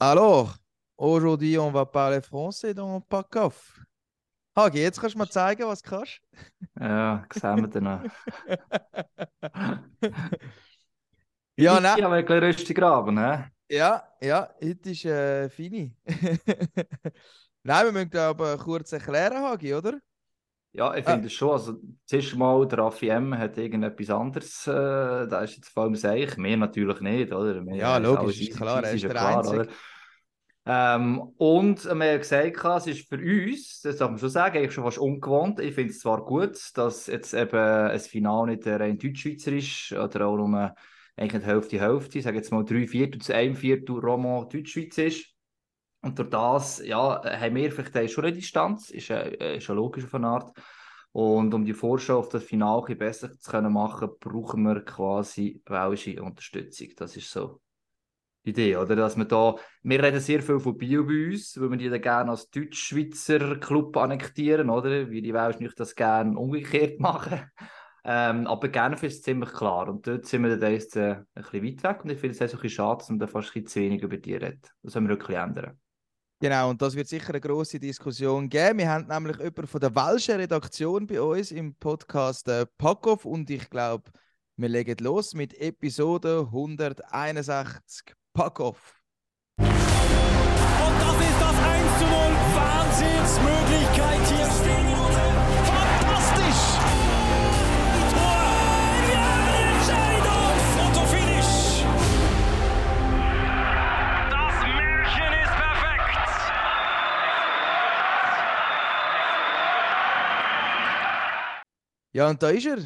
Alors, aujourd'hui, on va parler français dans Packoff. Hagi, jetzt kannst du mir zeigen, was du kannst. Ja, sehen wir dann noch. Ja, Ja, nein. haben wir gleich rüstig graben, ne? Ja, ja, heute ist äh, Fini. Nein, wir müssen aber kurz erklären, Hagi, oder? Ja, ich Ah. finde es schon. Also, zuerst mal, der Raffi M hat irgendetwas anderes. Äh, da ist jetzt vor allem Seich. Wir natürlich nicht, oder? Wir, Ja, äh, logisch, ist klar, er ist der klar, Einzige. oder? Ähm, und wir haben gesagt, es ist für uns, das darf man schon sagen, eigentlich schon fast ungewohnt. Ich finde es zwar gut, dass jetzt eben ein Finale nicht rein Deutschschweizer ist, oder auch nur eigentlich nicht Hälfte Hälfte, ich sage jetzt mal drei Viertel zu einem Viertel Roman Deutschschweiz ist. Und durch das, ja, haben wir vielleicht schon eine Distanz, ist, äh, ist ja logisch auf eine Art. Und um die Vorschau auf das Finale besser zu können machen, brauchen wir quasi welche Unterstützung. Das ist so die Idee, oder? Dass wir da, wir reden sehr viel von Bio bei uns, weil wir die dann gerne als Deutsch-Schweizer Club annektieren, oder? Wie die Welsch nicht das gerne umgekehrt machen. Ähm, aber Genf ist ziemlich klar. Und dort sind wir dann jetzt äh, ein bisschen weit weg. Und ich finde es auch ein bisschen schade, dass man da fast ein bisschen zu wenig über die redet. Das sollen wir wirklich ändern. Genau, und das wird sicher eine große Diskussion geben. Wir haben nämlich jemanden von der Welschen Redaktion bei uns im Podcast äh, Packoff und ich glaube, wir legen los mit Episode 161 Packoff. Und das ist das 1 zu 0. Wahnsinnsmöglichkeit hier. Fantastisch. Ja, und da ist er.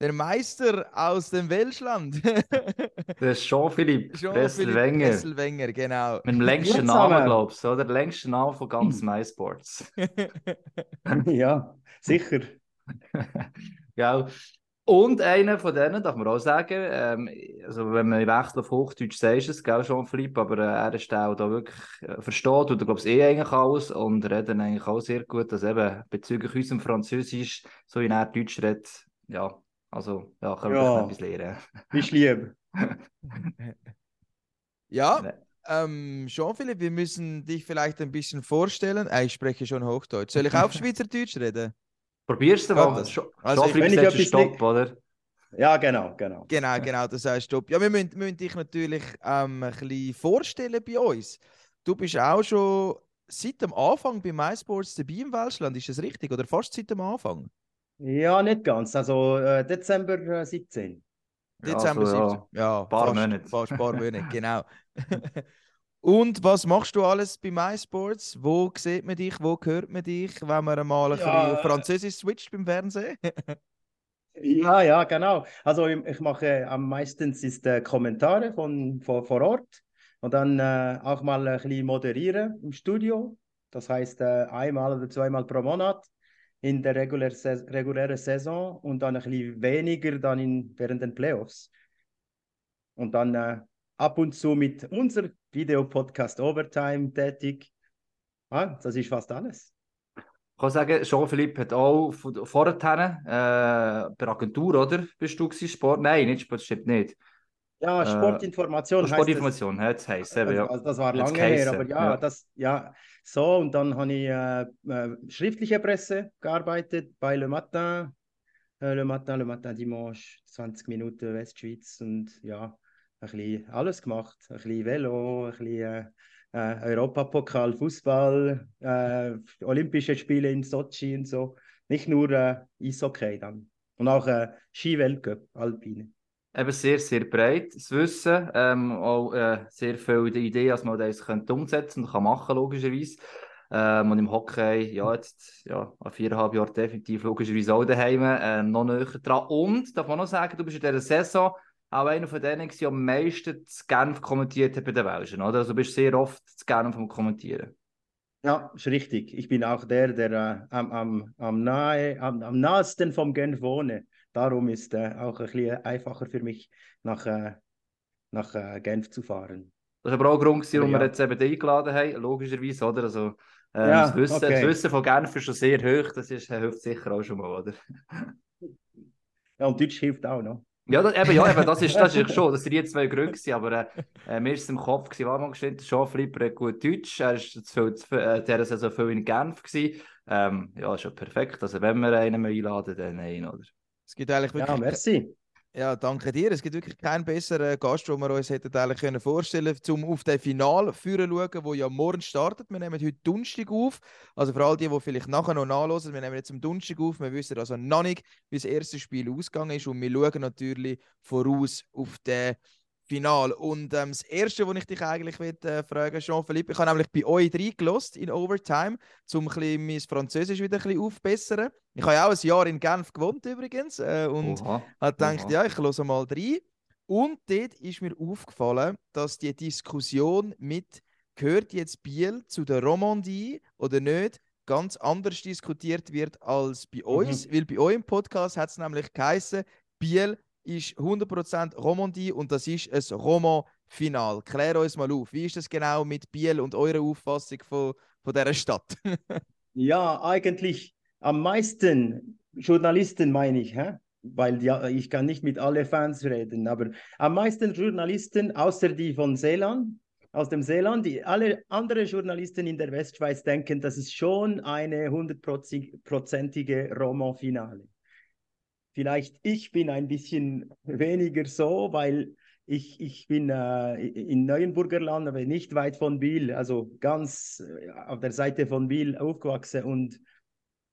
Der Meister aus dem Welschland. Ist Jean-Philippe Presselwenger. Presselwenger, genau. Mit dem längsten Ja, Namen, glaubst du, oder? Der längste Name von ganz MySports. Ja, sicher. Gell? Und einer von denen, darf man auch sagen, ähm, also wenn man wechselt auf Hochdeutsch sagst es, gell, Jean-Philippe, aber äh, er ist auch da wirklich äh, versteht und glaube ich eh eigentlich alles und redet eigentlich auch sehr gut, dass eben bezüglich unserem Französisch, so wie er Deutsch redet, ja, also ja, können wir Ja. etwas lernen. Bist lieb. Ja, Nee. ähm, Jean-Philippe, wir müssen dich vielleicht ein bisschen vorstellen. Ah, ich spreche schon Hochdeutsch. Soll ich auf Schweizerdeutsch reden? Probierst du Ja, mal? das- Jean- also ich- Jean-Philippe wenn ich etwas Stopp, nicht- oder? Ja, genau, genau. Genau, genau, das heißt Stopp. Ja, wir müssen, müssen dich natürlich ähm, ein bisschen vorstellen bei uns. Du bist auch schon seit dem Anfang bei MySports dabei im Welschland, ist das richtig? Oder fast seit dem Anfang? Ja, nicht ganz. Also äh, Dezember äh, 17. Dezember also, 17. Ja, Paar fast, Monate. Fast ein paar Monate, genau. Und was machst du alles bei MySports? Wo sieht man dich? Wo hört man dich, wenn man mal ein Ja, bisschen äh, Französisch switcht beim Fernsehen? Ja, ja, genau. Also ich, ich mache am meistens ist äh, Kommentare von, von vor Ort und dann äh, auch mal ein bisschen moderieren im Studio. Das heißt äh, einmal oder zweimal pro Monat in der regulär Sais- regulären Saison und dann ein bisschen weniger dann in, während den Playoffs. Und dann äh, ab und zu mit unser Videopodcast Overtime tätig. Ah, das ist fast alles. Ich kann sagen, Jean-Philippe hat auch vorher äh, bei Agentur, oder? Bist du gewesen, Sport? Nein, nicht Sport, stimmt nicht. Ja, Äh, Sportinformation heißt es. Sportinformation, hat es heisst, eben, ja. Also das war lange her, aber ja, ja. das, ja, so und dann habe ich äh, äh, schriftliche Presse gearbeitet bei Le Matin, äh, Le Matin, Le Matin Dimanche, 20 Minuten Westschweiz und ja, ein bisschen alles gemacht, ein bisschen Velo, ein bisschen äh, äh, Europapokal, Fußball, äh, Olympische Spiele in Sochi und so, nicht nur äh, Eishockey dann und auch äh, Ski-Weltcup, Alpine. Eben sehr, sehr breit, das Wissen, ähm, auch äh, sehr viel die Idee, dass man das könnte umsetzen und kann machen, logischerweise. Ähm, und im Hockey, ja, jetzt ja, an viereinhalb Jahren definitiv logischerweise auch daheim, äh, noch näher dran. Und, darf man noch sagen, du bist in dieser Saison auch einer von denen, die am meisten zu Genf kommentiert hat bei den Welschen, oder? Also du bist sehr oft zu Genf am Kommentieren. Ja, ist richtig. Ich bin auch der, der äh, am, am, am, nahe, am, am nahesten vom Genf wohne. Darum ist äh, auch ein bisschen einfacher für mich, nach, äh, nach äh, Genf zu fahren. Das war aber auch ein Grund, warum Ja. wir jetzt eben eingeladen haben, logischerweise, oder? Also, ähm, Ja, das, Wissen, okay. das Wissen von Genf ist schon sehr hoch, das ist, hilft sicher auch schon mal, oder? Ja, und Deutsch hilft auch noch. Ja, das, eben, ja eben, das ist, das ist schon, das sind die zwei Gründe gewesen, aber äh, mir ist es im Kopf gewesen, war mal gestimmt, Jean Flipper hat gut Deutsch, er ist zu viel, zu, äh, der Saison viel in Genf gewesen. Ähm, ja, ist ja perfekt, also wenn wir einen einladen, dann einen, oder? Es gibt eigentlich wirklich... Ja, merci. Ja, danke dir. Es gibt wirklich keinen besseren Gast, den wir uns eigentlich vorstellen können, um auf das Finale führen zu schauen, wo ja morgen startet. Wir nehmen heute Donnerstag auf. Also für all die, die vielleicht nachher noch nachlesen, wir nehmen jetzt am Donnerstag auf. Wir wissen also noch nicht, wie das erste Spiel ausgegangen ist und wir schauen natürlich voraus auf den Final. Und ähm, das Erste, was ich dich eigentlich will, äh, fragen Jean-Philippe, ich habe nämlich bei euch reingelost in Overtime, um ein mein Französisch wieder ein bisschen aufzubessern. Ich habe ja auch ein Jahr in Genf gewohnt übrigens äh, und habe gedacht, Oha. ja, ich höre mal rein. Und dort ist mir aufgefallen, dass die Diskussion mit gehört jetzt Biel zu der Romandie oder nicht, ganz anders diskutiert wird als bei mhm. uns, weil bei euch im Podcast hat es nämlich geheißen, Biel ist 100% Romandie und das ist ein Roman-Final. Klär uns mal auf, wie ist das genau mit Biel und eurer Auffassung von, von dieser Stadt? ja, eigentlich am meisten Journalisten meine ich, hä? weil ja, ich kann nicht mit allen Fans reden, aber am meisten Journalisten, außer die von Seeland, aus dem Seeland, die, alle anderen Journalisten in der Westschweiz denken, das ist schon eine hundertprozentige Roman-Finale. Vielleicht ich bin ein bisschen weniger so, weil ich, ich bin äh, in Neuenburger Land, aber nicht weit von Biel, also ganz äh, auf der Seite von Biel aufgewachsen. Und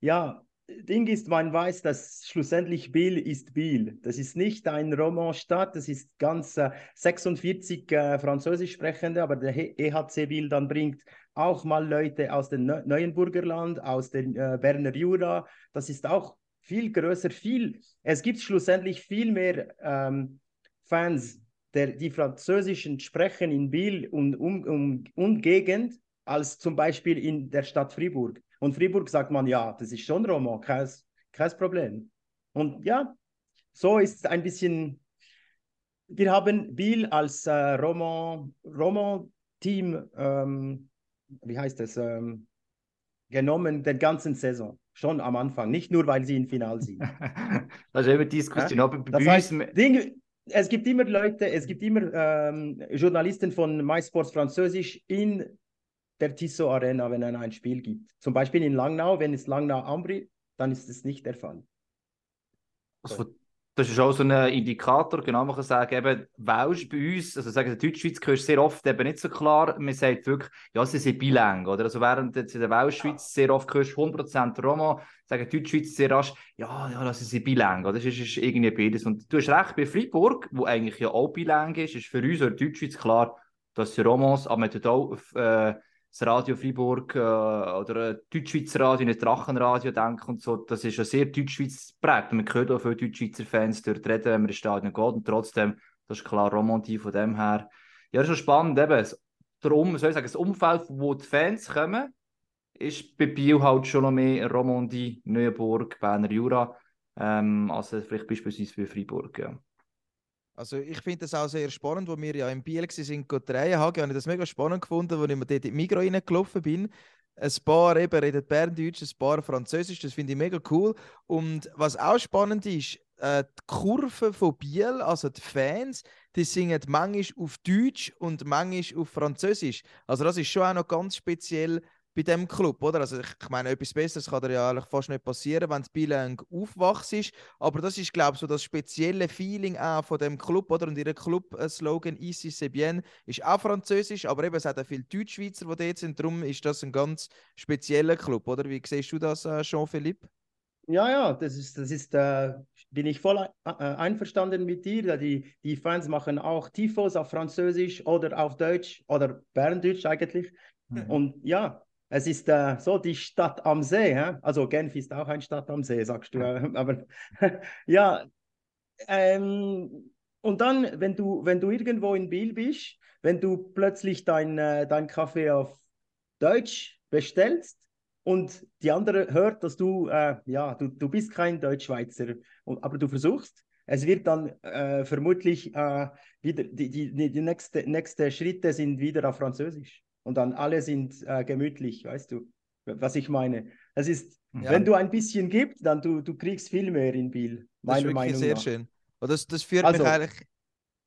ja, Ding ist, man weiß, dass schlussendlich Biel ist Biel. Das ist nicht ein Romanstadt, das ist ganz äh, 46 äh, Französisch sprechende, aber der EHC Biel dann bringt auch mal Leute aus dem Neuenburger Land, aus dem äh, Berner Jura. Das ist auch viel größer, viel. Es gibt schlussendlich viel mehr ähm, Fans, der, die Französischen sprechen in Biel und um, um, Umgegend als zum Beispiel in der Stadt Fribourg. Und Fribourg sagt man, ja, das ist schon Roma, kein, kein Problem. Und ja, so ist es ein bisschen. Wir haben Biel als äh, Roman, Roman-Team, ähm, wie heißt das, ähm, genommen, den ganzen Saison. Schon am Anfang, nicht nur, weil sie im Final sind. das ist immer Diskussion. Ja? Das heißt, Ding, es gibt immer Leute, es gibt immer ähm, Journalisten von MySports Französisch in der Tissot Arena, wenn es ein Spiel gibt. Zum Beispiel in Langnau, wenn es Langnau-Ambri, dann ist es nicht der Fall. Also, das ist auch so ein Indikator, genau, man kann sagen, eben, Welsch bei uns, also sagen, in Deutschschweiz hörst du sehr oft eben nicht so klar, man sagt wirklich, ja, sie sind bilang, oder? Also während in der Welschschweiz sehr oft hörst du 100% Roma, sagen die Deutschschweiz sehr rasch, ja, ja, das ist bilang, oder? Das ist, ist irgendwie beides. Und du hast recht, bei Freiburg, wo eigentlich ja auch bilang ist, ist für uns in der Deutschschweiz klar, dass sie Romans, aber man tut auch äh, das Radio Freiburg äh, oder ein Deutschschweizer Radio, ein Drachenradio denken und so, das ist ja sehr Deutschschweiz geprägt. man hört auch viele Deutschschweizer Fans dort reden, wenn man ins Stadion geht und trotzdem, das ist klar Romantie von dem her. Ja, das ist schon spannend, eben, darum, soll ich sagen, das Umfeld, wo die Fans kommen, ist bei Biel halt schon noch mehr Romandie, Neuenburg, Berner Jura, ähm, als vielleicht beispielsweise für Freiburg, ja. Also ich finde das auch sehr spannend, wo wir ja im Biel sind, drehen haben, habe ich das mega spannend gefunden, als ich mir dort in die Migros reingelaufen bin. Ein paar eben redet Berndeutsch, ein paar Französisch, das finde ich mega cool. Und was auch spannend ist, äh, die Kurve von Biel, also die Fans, die singen manchmal auf Deutsch und manchmal auf Französisch. Also das ist schon auch noch ganz speziell bei dem Club, oder? Also ich, ich meine, etwas Besseres kann dir ja eigentlich fast nicht passieren, wenn Bilang aufwachs ist. Aber das ist, glaube ich, so das spezielle Feeling auch von dem Club, oder? Und ihr Club-Slogan «Ici c'est bien» ist auch französisch, aber eben es hat auch viele Deutschschweizer, die dort sind. Darum ist das ein ganz spezieller Club, oder? Wie siehst du das, äh, Jean-Philippe? Ja, ja, das ist, das ist, äh, bin ich voll äh, einverstanden mit dir. Die, die Fans machen auch Tifos auf Französisch oder auf Deutsch oder Berndeutsch eigentlich. Mhm. Und ja, es ist äh, so die Stadt am See. Hä? Also Genf ist auch eine Stadt am See, sagst du. Ja. Aber ja, ähm, und dann, wenn du, wenn du irgendwo in Biel bist, wenn du plötzlich dein, äh, dein Kaffee auf Deutsch bestellst und die andere hört, dass du, äh, ja, du, du bist kein Deutschschweizer, aber du versuchst, es wird dann äh, vermutlich äh, wieder, die, die, die nächste, nächste Schritte sind wieder auf Französisch und dann alle sind äh, gemütlich, weißt du, was ich meine. Es ist, ja. wenn du ein bisschen gibst, dann du, du kriegst viel mehr in Biel. Meiner das ist Meinung sehr nach. schön. Und das, das führt Also- mich eigentlich.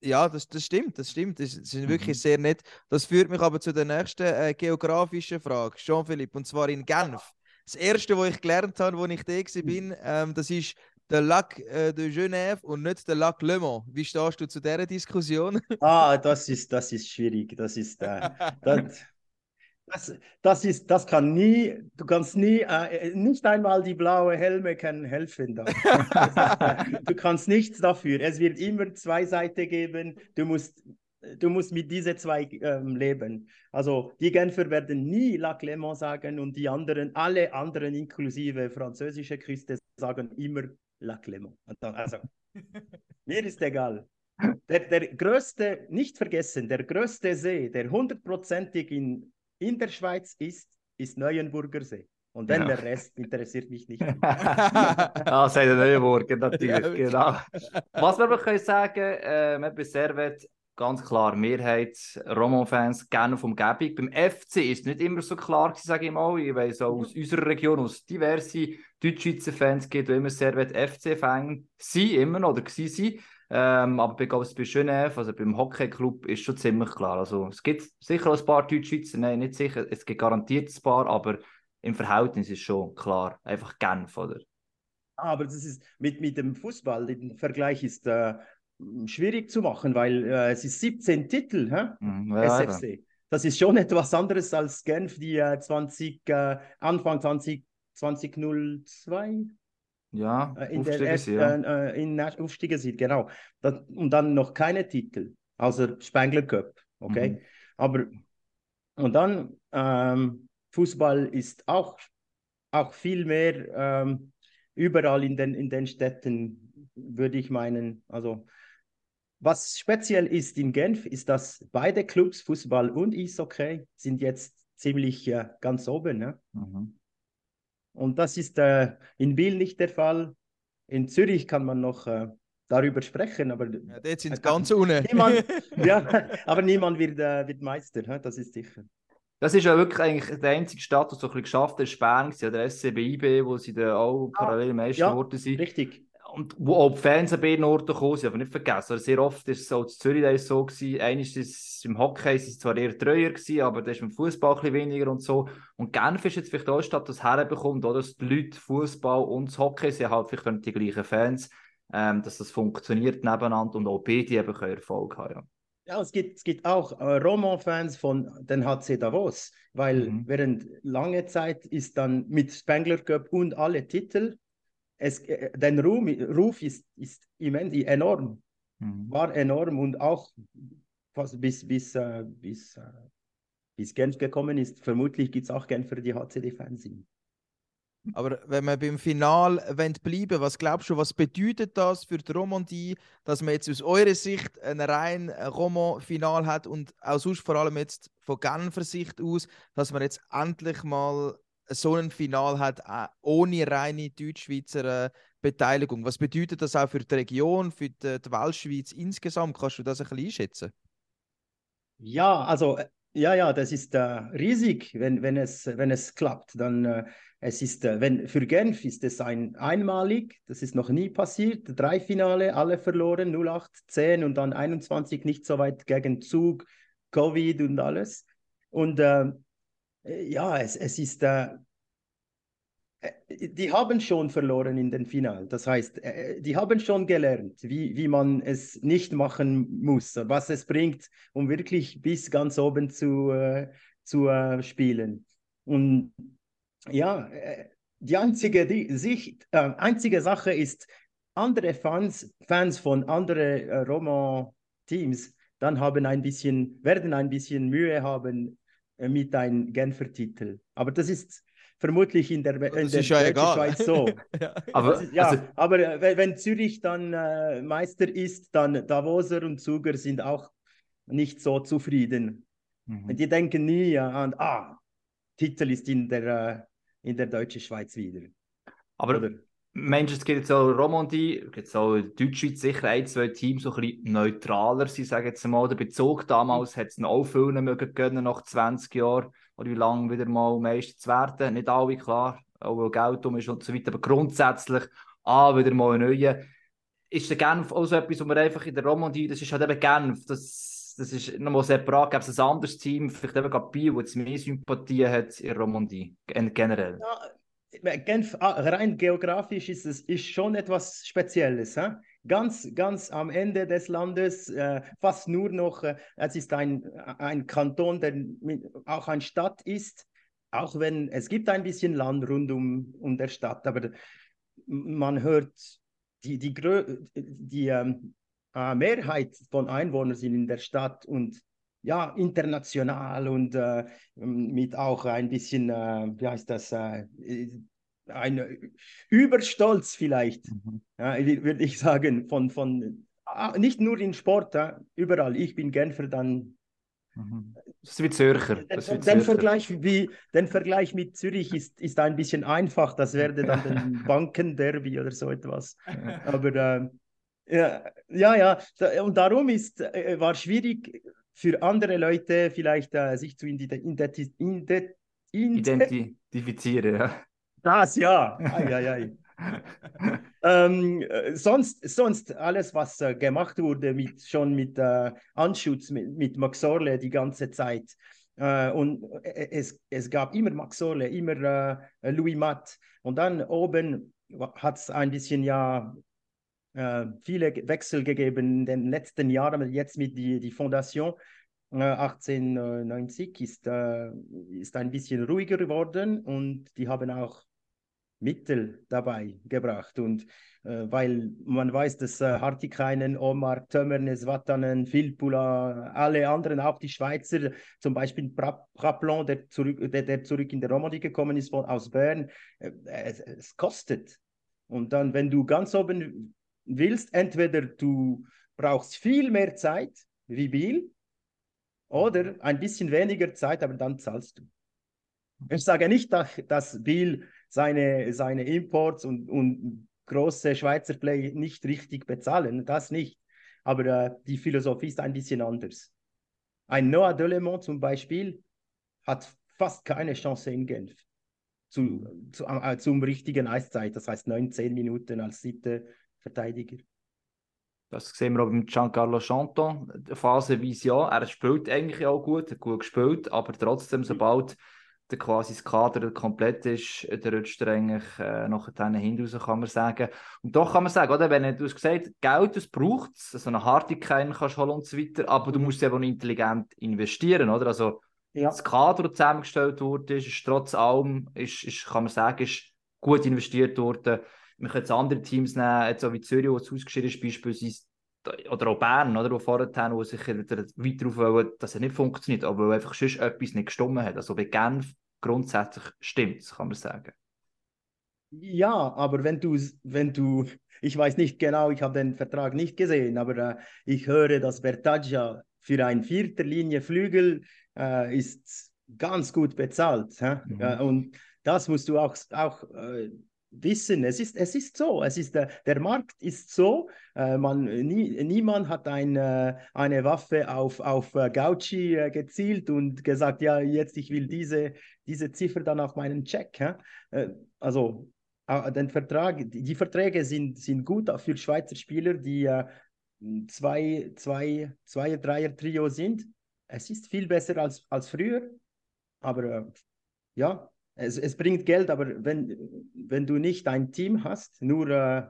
Ja, das, das stimmt, das stimmt. Das, das ist wirklich Mhm. sehr nett. Das führt mich aber zu der nächsten äh, geografischen Frage, Jean-Philippe, und zwar in Genf. Das erste, was ich gelernt habe, als ich da war, bin, ähm, das ist der Lac äh, de Genève und nicht der Lac Le Mans. Wie stehst du zu dieser Diskussion? Ah, das ist, das ist schwierig. Das ist, äh, das, das, das ist, das kann nie, du kannst nie, äh, nicht einmal die blaue Helme können helfen. Da. du kannst nichts dafür. Es wird immer zwei Seiten geben. Du musst, du musst mit diesen zwei ähm, leben. Also die Genfer werden nie Lac Le Mans sagen und die anderen, alle anderen inklusive französische Küste sagen immer Lac Le Mans. Und dann, Also mir ist egal. Der, der größte, nicht vergessen, der größte See, der hundertprozentig in, in der Schweiz ist, ist Neuenburger See. Und dann Ja. der Rest interessiert mich nicht. ah, sagt der Neuenburger, natürlich, genau. Was wir aber können sagen, äh, wir bei Servet, ganz klar, Mehrheit Roman-Fans gerne vom Umgebung. Beim FC ist es nicht immer so klar gewesen, sage ich mal. Ich weiss auch aus unserer Region, aus diverse Deutschschweizer Fans gibt, die immer Servet FC-Fan sind, immer noch, oder gewesen sind. Ähm, aber ich glaube, bei Genève, also beim Hockeyclub, ist schon ziemlich klar. Also, es gibt sicher ein paar Deutschschweizer, nein, nicht sicher, es gibt garantiert ein paar, aber im Verhältnis ist schon klar. Einfach Genf, oder? Aber das ist mit, mit dem Fußball, der Vergleich ist äh, schwierig zu machen, weil äh, es ist 17 Titel, hä? Mhm, ja. SFC. Das ist schon etwas anderes als Genf, die äh, 20, äh, Anfang 20, 2002 Ja, äh, in der sind, ja. äh, in sind, genau. Das, und dann noch keine Titel, außer Spengler Cup, okay? Mhm. Aber und dann ähm, Fußball ist auch, auch viel mehr ähm, überall in den, in den Städten, würde ich meinen. Also was speziell ist in Genf, ist, dass beide Clubs, Fußball und Eishockey, sind jetzt ziemlich äh, ganz oben. Ne? Mhm. Und das ist äh, in Biel nicht der Fall. In Zürich kann man noch äh, darüber sprechen, aber Ja, dort sind sie ganz unten. niemand, ja, aber niemand wird, äh, wird Meister, hä? das ist sicher. Das ist ja wirklich eigentlich der einzige Stadt, der so ein bisschen geschafft hat, ist Bern, gewesen, oder SCBIB, wo sie dann auch parallel Meister ja, geworden sind. Richtig. Und wo auch die Fans an beiden Orten gekommen sind, aber nicht vergessen. Also sehr oft ist es auch in Zürich da ist es so gewesen. Einmal ist es im Hockey ist es zwar eher treuer gewesen, aber das ist im Fußball ein bisschen weniger und so. Und Genf ist jetzt vielleicht auch die das herbekommt, oder? Dass die Leute Fußball und das Hockey sind halt vielleicht nicht die gleichen Fans, ähm, dass das funktioniert nebeneinander und auch beide eben können Erfolg haben. Ja. Ja, es gibt, es gibt auch äh, Roman-Fans von den HC Davos, weil Mhm. während lange Zeit ist dann mit Spengler Cup und alle Titel, es, äh, den Ruhm, Ruf ist, ist immens, enorm, Mhm. war enorm und auch fast bis, bis, äh, bis, äh, bis Genf gekommen ist. Vermutlich gibt es auch Genfer, die HCD-Fans sind. Aber wenn wir beim Final bleiben was glaubst du, was bedeutet das für die Romandie, dass man jetzt aus eurer Sicht ein rein Roman-Final hat und auch sonst vor allem jetzt von Genfer Sicht aus, dass man jetzt endlich mal so ein Final hat, auch ohne reine Deutschschweizer äh, Beteiligung. Was bedeutet das auch für die Region, für die, die insgesamt? Kannst du das ein bisschen einschätzen? Ja, also äh, ja, ja, das ist äh, riesig, wenn, wenn, es, wenn es klappt. Dann äh, es ist, äh, wenn für Genf ist es ein einmalig, das ist noch nie passiert. Drei Finale, alle verloren, 08, 10 und dann 21 nicht so weit gegen Zug, Covid und alles. Und äh, ja, es, es ist, äh, äh, die haben schon verloren in den Finalen. Das heißt, äh, die haben schon gelernt, wie, wie man es nicht machen muss, was es bringt, um wirklich bis ganz oben zu, äh, zu äh, spielen. Und ja, äh, die einzige, die, Sicht, äh, einzige Sache ist, andere Fans, Fans von anderen äh, Roman-Teams dann haben ein bisschen, werden ein bisschen Mühe haben äh, mit einem Genfer Titel. Aber das ist vermutlich in der, in der ja. Schweiz so. ja. Aber ist, ja, also, aber äh, wenn, Zürich dann äh, Meister ist, dann Davoser und Zuger sind auch nicht so zufrieden. mhm. Die denken nie an, ah, Titel ist in der, äh, in der deutschen Schweiz wieder. aber Oder? Mensch, es gibt jetzt auch Romandie, es gibt auch in Deutschschweiz sicher ein, zwei Teams, so ein bisschen neutraler sind, sage jetzt mal. Der Bezug damals hat es noch auch viele mögen gönnen, nach 20 Jahren, oder wie lange wieder mal Meister zu werden. Nicht alle, klar, auch weil Geld um ist und so weiter, aber grundsätzlich, ah, wieder mal ein neuer. ist der Genf auch so etwas, wo man einfach in der Romandie, das ist halt eben Genf, das, das ist nochmal separat, gibt es ein anderes Team, vielleicht eben gerade Biel, das mehr Sympathie hat in Romandie, generell. Ja, Genf, ah, rein geografisch ist es ist schon etwas Spezielles. He? Ganz, ganz am Ende des Landes, äh, fast nur noch, äh, es ist ein, ein Kanton, der auch eine Stadt ist, auch wenn es gibt ein bisschen Land rund um, um der Stadt, aber man hört die, die, die ähm, äh, Mehrheit von Einwohnern sind in der Stadt und ja, international und äh, mit auch ein bisschen, äh, wie heißt das, äh, ein Überstolz vielleicht, mhm. ja, würde ich sagen, von, von ah, nicht nur in Sport, ja, überall. Ich bin Genfer, dann. Mhm. Das wie Zürcher. Das den, den, Vergleich, wie, den Vergleich mit Zürich ist, ist ein bisschen einfach. Das wäre dann ein Bankenderby oder so etwas. Aber äh, ja, ja, ja. Und darum ist, äh, war schwierig für andere Leute vielleicht äh, sich zu identifizieren. Ja. Das ja. Ei, ei, ei. ähm, äh, sonst, sonst alles, was äh, gemacht wurde, mit, schon mit äh, Anschutz, mit, mit Max Orle die ganze Zeit. Äh, und äh, es, es gab immer Max Orle, immer äh, Louis Matt. Und dann oben hat es ein bisschen ja viele Wechsel gegeben in den letzten Jahren, jetzt mit die, die Fondation. 1890 ist, ist ein bisschen ruhiger geworden und die haben auch Mittel dabei gebracht. Und äh, weil man weiß, dass äh, Hartikainen, Omar, Tömmernes, Vatanen, Filpula, alle anderen, auch die Schweizer, zum Beispiel Praplon, der zurück, der, der zurück in der Romandie gekommen ist von, aus Bern, äh, es, es kostet. Und dann, wenn du ganz oben willst, entweder du brauchst viel mehr Zeit, wie Biel, oder ein bisschen weniger Zeit, aber dann zahlst du. Ich sage nicht, dass, Biel seine, seine Imports und, und große Schweizer Play nicht richtig bezahlen, das nicht. Aber äh, die Philosophie ist ein bisschen anders. Ein Noah Delemont zum Beispiel hat fast keine Chance in Genf zu, zu, äh, zum richtigen Eiszeit, das heißt 19 Minuten als siebter Verteidiger. Das sehen wir auch beim Giancarlo Chanton, phasenweise ja. Er spielt eigentlich auch gut, hat gut gespielt, aber trotzdem, sobald der quasi das Kader komplett ist, der rutscht er eigentlich äh, nachher hinaus, kann man sagen. Und doch kann man sagen, oder, wenn du hast gesagt Geld das braucht es, so eine Hartigkeit kannst du holen und so weiter, aber du musst eben intelligent investieren, oder? Also ja. das Kader, das zusammengestellt wurde, ist, ist trotz allem, ist, ist, kann man sagen, ist gut investiert worden. Wir können jetzt andere Teams nehmen, jetzt so wie Zürich, wo es ausgeschieden ist, beispielsweise oder auch Bern, oder, wo vorher wo sich weiter darauf wollen, dass er nicht funktioniert, aber weil einfach sonst etwas nicht gestimmt hat. Also bei Genf grundsätzlich stimmt es, kann man sagen. Ja, aber wenn du, wenn du, ich weiß nicht genau, ich habe den Vertrag nicht gesehen, aber äh, ich höre, dass Bertaggia für ein vierter Linie Flügel äh, ist ganz gut bezahlt. Mhm. Äh, und das musst du auch, auch äh, wissen, es ist, es ist so, es ist, der, der Markt ist so, äh, man, nie, niemand hat ein, äh, eine Waffe auf, auf äh, Gauci äh, gezielt und gesagt, ja, jetzt ich will diese, diese Ziffer dann auf meinen Check. Äh, also äh, den Vertrag, die, Verträge sind, sind gut für Schweizer Spieler, die zwei, zwei, zwei, Dreier Trio sind. Es ist viel besser als, als früher, aber ja, es, es bringt Geld, aber wenn, wenn du nicht ein Team hast, nur äh,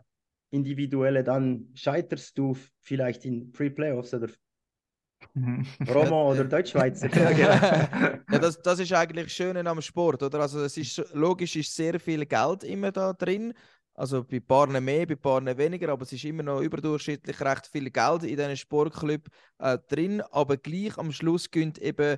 individuelle, dann scheiterst du vielleicht in Pre-Playoffs oder mhm. Romo oder Deutschschweizer. ja, genau. ja, das, das ist eigentlich das Schöne am Sport, oder? Also es ist logisch ist sehr viel Geld immer da drin. Also bei Paaren mehr, bei Paaren weniger, aber es ist immer noch überdurchschnittlich recht viel Geld in diesen Sportclub äh, drin. Aber gleich am Schluss gönnt eben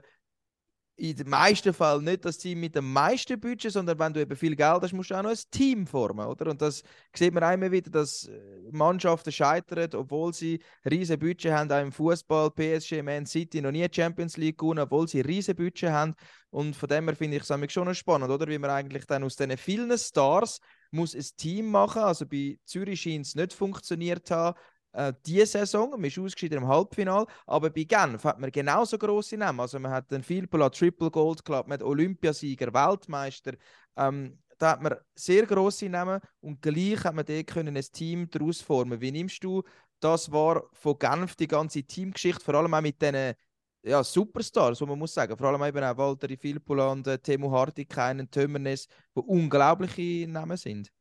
in den meisten Fällen nicht das Team mit dem meisten Budget, sondern wenn du eben viel Geld hast, musst du auch noch ein Team formen, oder? Und das sieht man immer wieder, dass äh, Mannschaften scheitern, obwohl sie riesen Budget haben, auch im Fußball, PSG, Man City noch nie Champions League gewonnen, obwohl sie riesen Budget haben. Und von dem her finde ich es schon spannend, oder? Wie man eigentlich dann aus diesen vielen Stars muss ein Team machen. Also bei Zürich scheint es nicht funktioniert haben äh, diese Saison. Man ist ausgeschieden im Halbfinale. Aber bei Genf hat man genauso grosse Namen. Also man hat den Filpula Triple Gold Club, man Olympiasieger, Weltmeister. Ähm, da hat man sehr grosse Namen und gleich hat man dort können ein Team daraus formen. Wie nimmst du das war von Genf die ganze Teamgeschichte, vor allem auch mit diesen ja, Superstars, wo man muss sagen, vor allem eben auch Walter Filppula und äh, Timo Hartikainen, Tömernes, die unglaubliche Namen sind.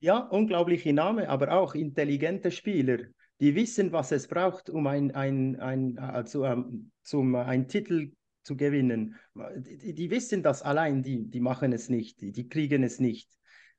Ja, unglaubliche Namen, aber auch intelligente Spieler, die wissen, was es braucht, um ein, ein, ein, also, um, zum, einen Titel zu gewinnen. Die, die, wissen das allein, die, die machen es nicht, die, die kriegen es nicht.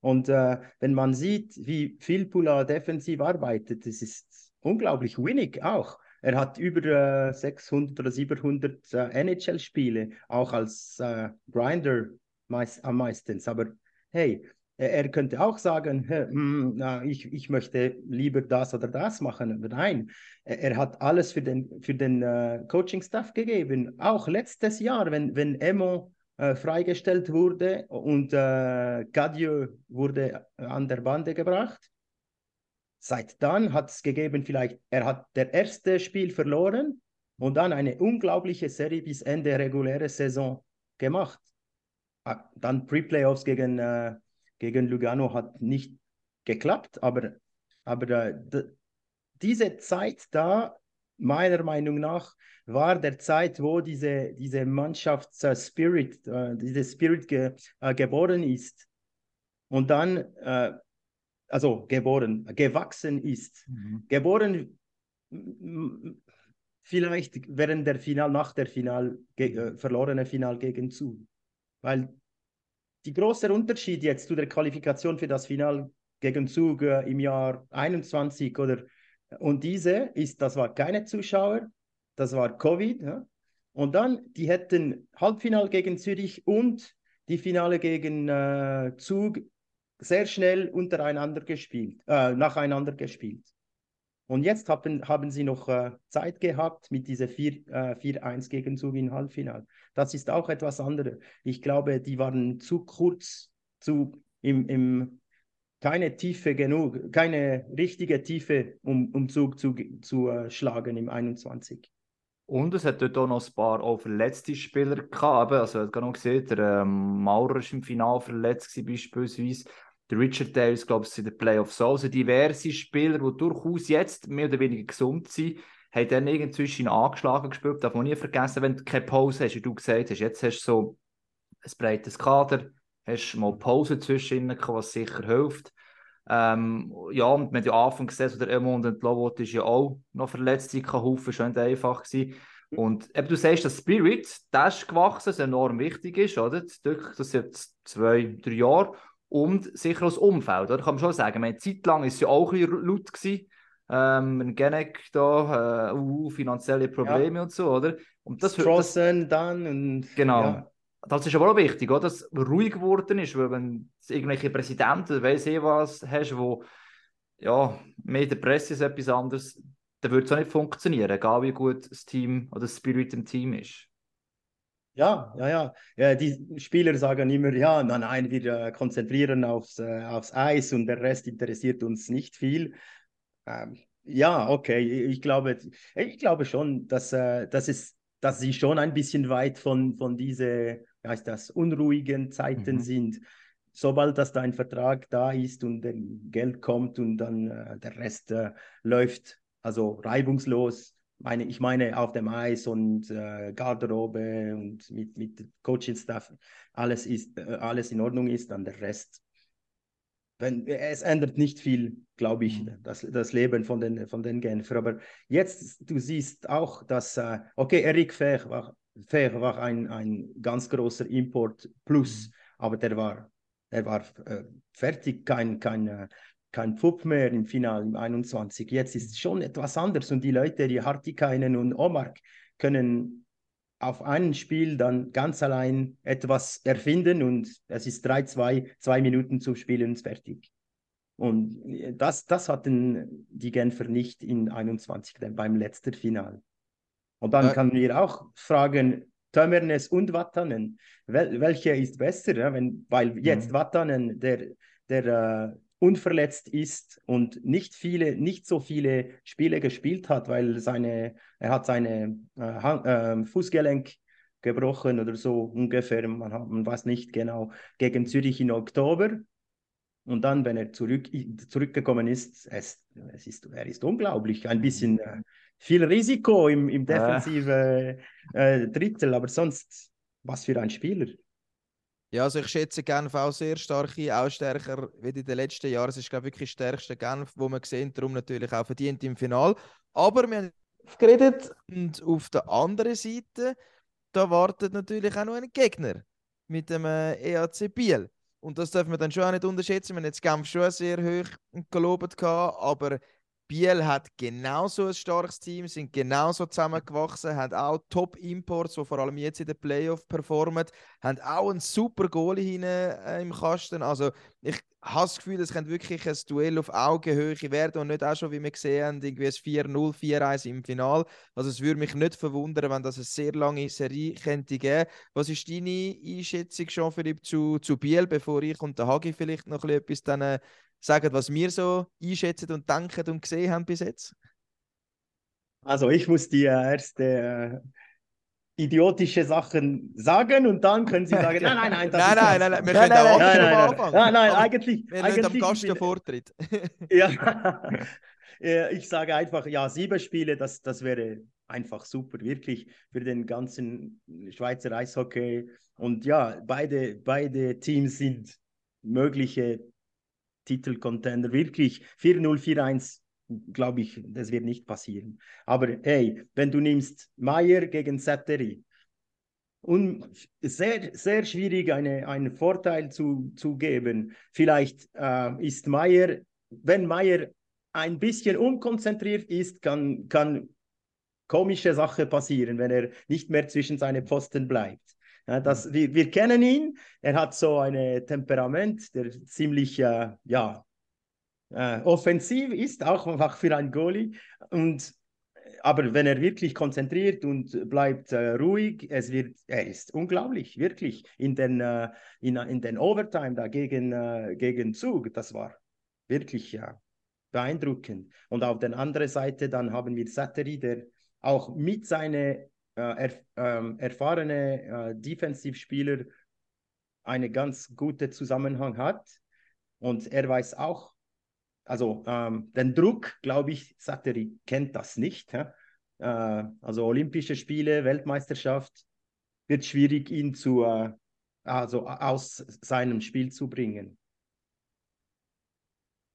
Und äh, wenn man sieht, wie Filppula defensiv arbeitet, das ist unglaublich winnig auch. Er hat über äh, 600 oder 700 äh, NHL-Spiele, auch als äh, Grinder meist, am meisten. Aber hey, er könnte auch sagen, hm, ich, ich möchte lieber das oder das machen. Nein, er hat alles für den, für den uh, Coaching-Staff gegeben. Auch letztes Jahr, wenn, wenn Emo uh, freigestellt wurde und Gadieu wurde an der Bande gebracht. Seit dann hat es gegeben, vielleicht, er hat der erste Spiel verloren und dann eine unglaubliche Serie bis Ende reguläre Saison gemacht. Ah, dann Pre-Playoffs gegen gegen Lugano hat nicht geklappt, aber, aber äh, diese Zeit da, meiner Meinung nach, war der Zeit, wo diese, diese Mannschaftsspirit, äh, diese Spirit ge, äh, geboren ist. Und dann, äh, also geboren, gewachsen ist. Mhm. Geboren vielleicht während der Final, nach der Final, äh, verlorene Final gegen Zug. Weil die große Unterschied jetzt zu der Qualifikation für das Final gegen Zug äh, im Jahr 21 oder und diese ist, das war keine Zuschauer, das war Covid. Ja? Und dann, die hätten Halbfinale gegen Zürich und die Finale gegen äh, Zug sehr schnell untereinander gespielt, äh, nacheinander gespielt. Und jetzt haben, haben sie noch äh, Zeit gehabt mit dieser 4-1 äh, gegen Zug im Halbfinale. Das ist auch etwas anderes. Ich glaube, die waren zu kurz, zu im, im keine Tiefe genug, keine richtige Tiefe, um, um Zug zu, zu uh, schlagen im 21. Und es hat dort auch noch ein paar auch verletzte Spieler gehabt. Also, ich habe noch gesehen, der ähm, Maurer ist im Finale verletzt, beispielsweise. Der Richard Dale glaube ich, in den Playoffs auch. Also diverse Spieler, die durchaus jetzt mehr oder weniger gesund sind, haben dann inzwischen angeschlagen gespielt. Darf man nie vergessen, wenn du keine Pause hast, wie du gesagt hast. Jetzt hast du so ein breites Kader, hast mal Pause zwischen was sicher hilft. Ähm, ja, und man hat ja Anfang gesehen, so der Emond und Lobot ist ja auch noch verletzt, die kann Haufen schon nicht einfach gewesen. Und eben, du sagst, das Spirit, das ist gewachsen, das enorm wichtig ist, oder? Das sind jetzt zwei, drei Jahre und sicher das Umfeld, oder? Kann man schon sagen. Meine Zeit lang war es ja auch ein bisschen laut. Gewesen. Ähm, ein Genek da, äh, uh, finanzielle Probleme ja. und so, oder? Und das Strossen dann und. Genau. Ja. Das ist aber auch wichtig, oder? dass es ruhig geworden ist, weil wenn irgendwelche Präsidenten, weiß ich was, hast, wo ja, mehr der Presse ist etwas anderes, dann würde es auch nicht funktionieren, egal wie gut das Team oder das Spirit im Team ist. Ja, ja, ja, ja. Die Spieler sagen immer, ja, nein, nein, wir äh, konzentrieren aufs, äh, aufs Eis und der Rest interessiert uns nicht viel. Ähm, ja, okay, ich glaube, ich glaube schon, dass, äh, dass, es, dass sie schon ein bisschen weit von, von diese, wie heißt das, unruhigen Zeiten mhm. sind. Sobald dass da ein Vertrag da ist und Geld kommt und dann der Rest läuft, also reibungslos, meine, ich meine auf dem Eis und äh, Garderobe und mit, mit Coaching-Staff alles, ist, äh, alles in Ordnung ist, dann der Rest. Wenn, es ändert nicht viel, glaube ich, mhm. das, das Leben von den, von den Genfer. Aber jetzt, du siehst auch, dass, äh, okay, Eric Fehr war, Fehr war ein, ein ganz großer Import plus, mhm. aber der war, der war äh, fertig, kein, kein äh, kein Pfupp mehr im Finale im 21. Jetzt ist es schon etwas anders und die Leute, die Hartikainen und Omark, können auf einem Spiel dann ganz allein etwas erfinden und es ist 3-2, zwei Minuten zu spielen und fertig. Und das, das hatten die Genfer nicht in 21 beim letzten Final. Und dann ja. kann man auch fragen, Tömernes und Wattanen, wel, welcher ist besser? Ja? Wenn, weil jetzt mhm. Wattanen, der, der äh, unverletzt ist und nicht viele, nicht so viele Spiele gespielt hat, weil seine, er hat seine äh, äh, Fußgelenk gebrochen oder so ungefähr. Man, hat, man weiß nicht genau. Gegen Zürich im Oktober. Und dann, wenn er zurück, zurückgekommen ist, es, es ist, er ist unglaublich. Ein bisschen äh, viel Risiko im, im defensiven äh, Drittel, aber sonst, was für ein Spieler. Ja, also ich schätze Genf auch sehr stark ein, auch stärker wie in den letzten Jahren. Es ist, glaube ich, wirklich das stärkste Genf, wo wir sehen, darum natürlich auch verdient im Final. Aber wir haben geredet und auf der anderen Seite, da wartet natürlich auch noch ein Gegner mit dem äh, EAC Biel. Und das dürfen wir dann schon auch nicht unterschätzen. Wir haben jetzt Genf schon sehr hoch gelobt, aber Biel hat genauso ein starkes Team, sind genauso zusammengewachsen, haben auch Top-Imports, die vor allem jetzt in den Playoffs performen, haben auch einen super Goalie äh, im Kasten. Also ich habe das Gefühl, es könnte wirklich ein Duell auf Augenhöhe werden und nicht auch schon, wie wir gesehen haben, irgendwie ein 4-0, 4-1 im Final. Also es würde mich nicht verwundern, wenn das eine sehr lange Serie könnte geben. Was ist deine Einschätzung schon, Philipp, zu, zu Biel, bevor ich und der Hagi vielleicht noch etwas dann äh, sagen, was wir so einschätzen und denken und gesehen haben bis jetzt? Also ich muss die erste äh, idiotische Sachen sagen und dann können Sie sagen, nein, nein, nein, das nein, nein, nein, nein, wir können nein, auch nein, nein, anfangen. Nein, nein, eigentlich, wir eigentlich am Gast den Vortritt. ja, ich sage einfach, ja, sieben Spiele, das, das wäre einfach super, wirklich für den ganzen Schweizer Eishockey. Und ja, beide, beide Teams sind mögliche Titelcontender. Wirklich 4-0, 4-1, glaube ich, das wird nicht passieren. Aber hey, wenn du nimmst Meier gegen Satteri, und sehr, sehr schwierig, eine, einen Vorteil zu, zu geben. Vielleicht äh, ist Meier, wenn Meier ein bisschen unkonzentriert ist, kann, kann komische Sache passieren, wenn er nicht mehr zwischen seinen Pfosten bleibt. Ja, das, wir, wir kennen ihn, er hat so ein Temperament, der ziemlich äh, ja, äh, offensiv ist, auch einfach für einen Goalie. Und, aber wenn er wirklich konzentriert und bleibt äh, ruhig, es wird, er ist unglaublich, wirklich. In den, äh, in, in den Overtime da gegen, äh, gegen Zug, das war wirklich ja, beeindruckend. Und auf der anderen Seite dann haben wir Sattery, der auch mit seiner erf ähm, erfahrene äh, Defensivspieler einen ganz guten Zusammenhang hat. Und er weiß auch, also ähm, den Druck, glaube ich, sagt er, kennt das nicht. Äh, also Olympische Spiele, Weltmeisterschaft, wird schwierig, ihn zu, äh, also aus seinem Spiel zu bringen.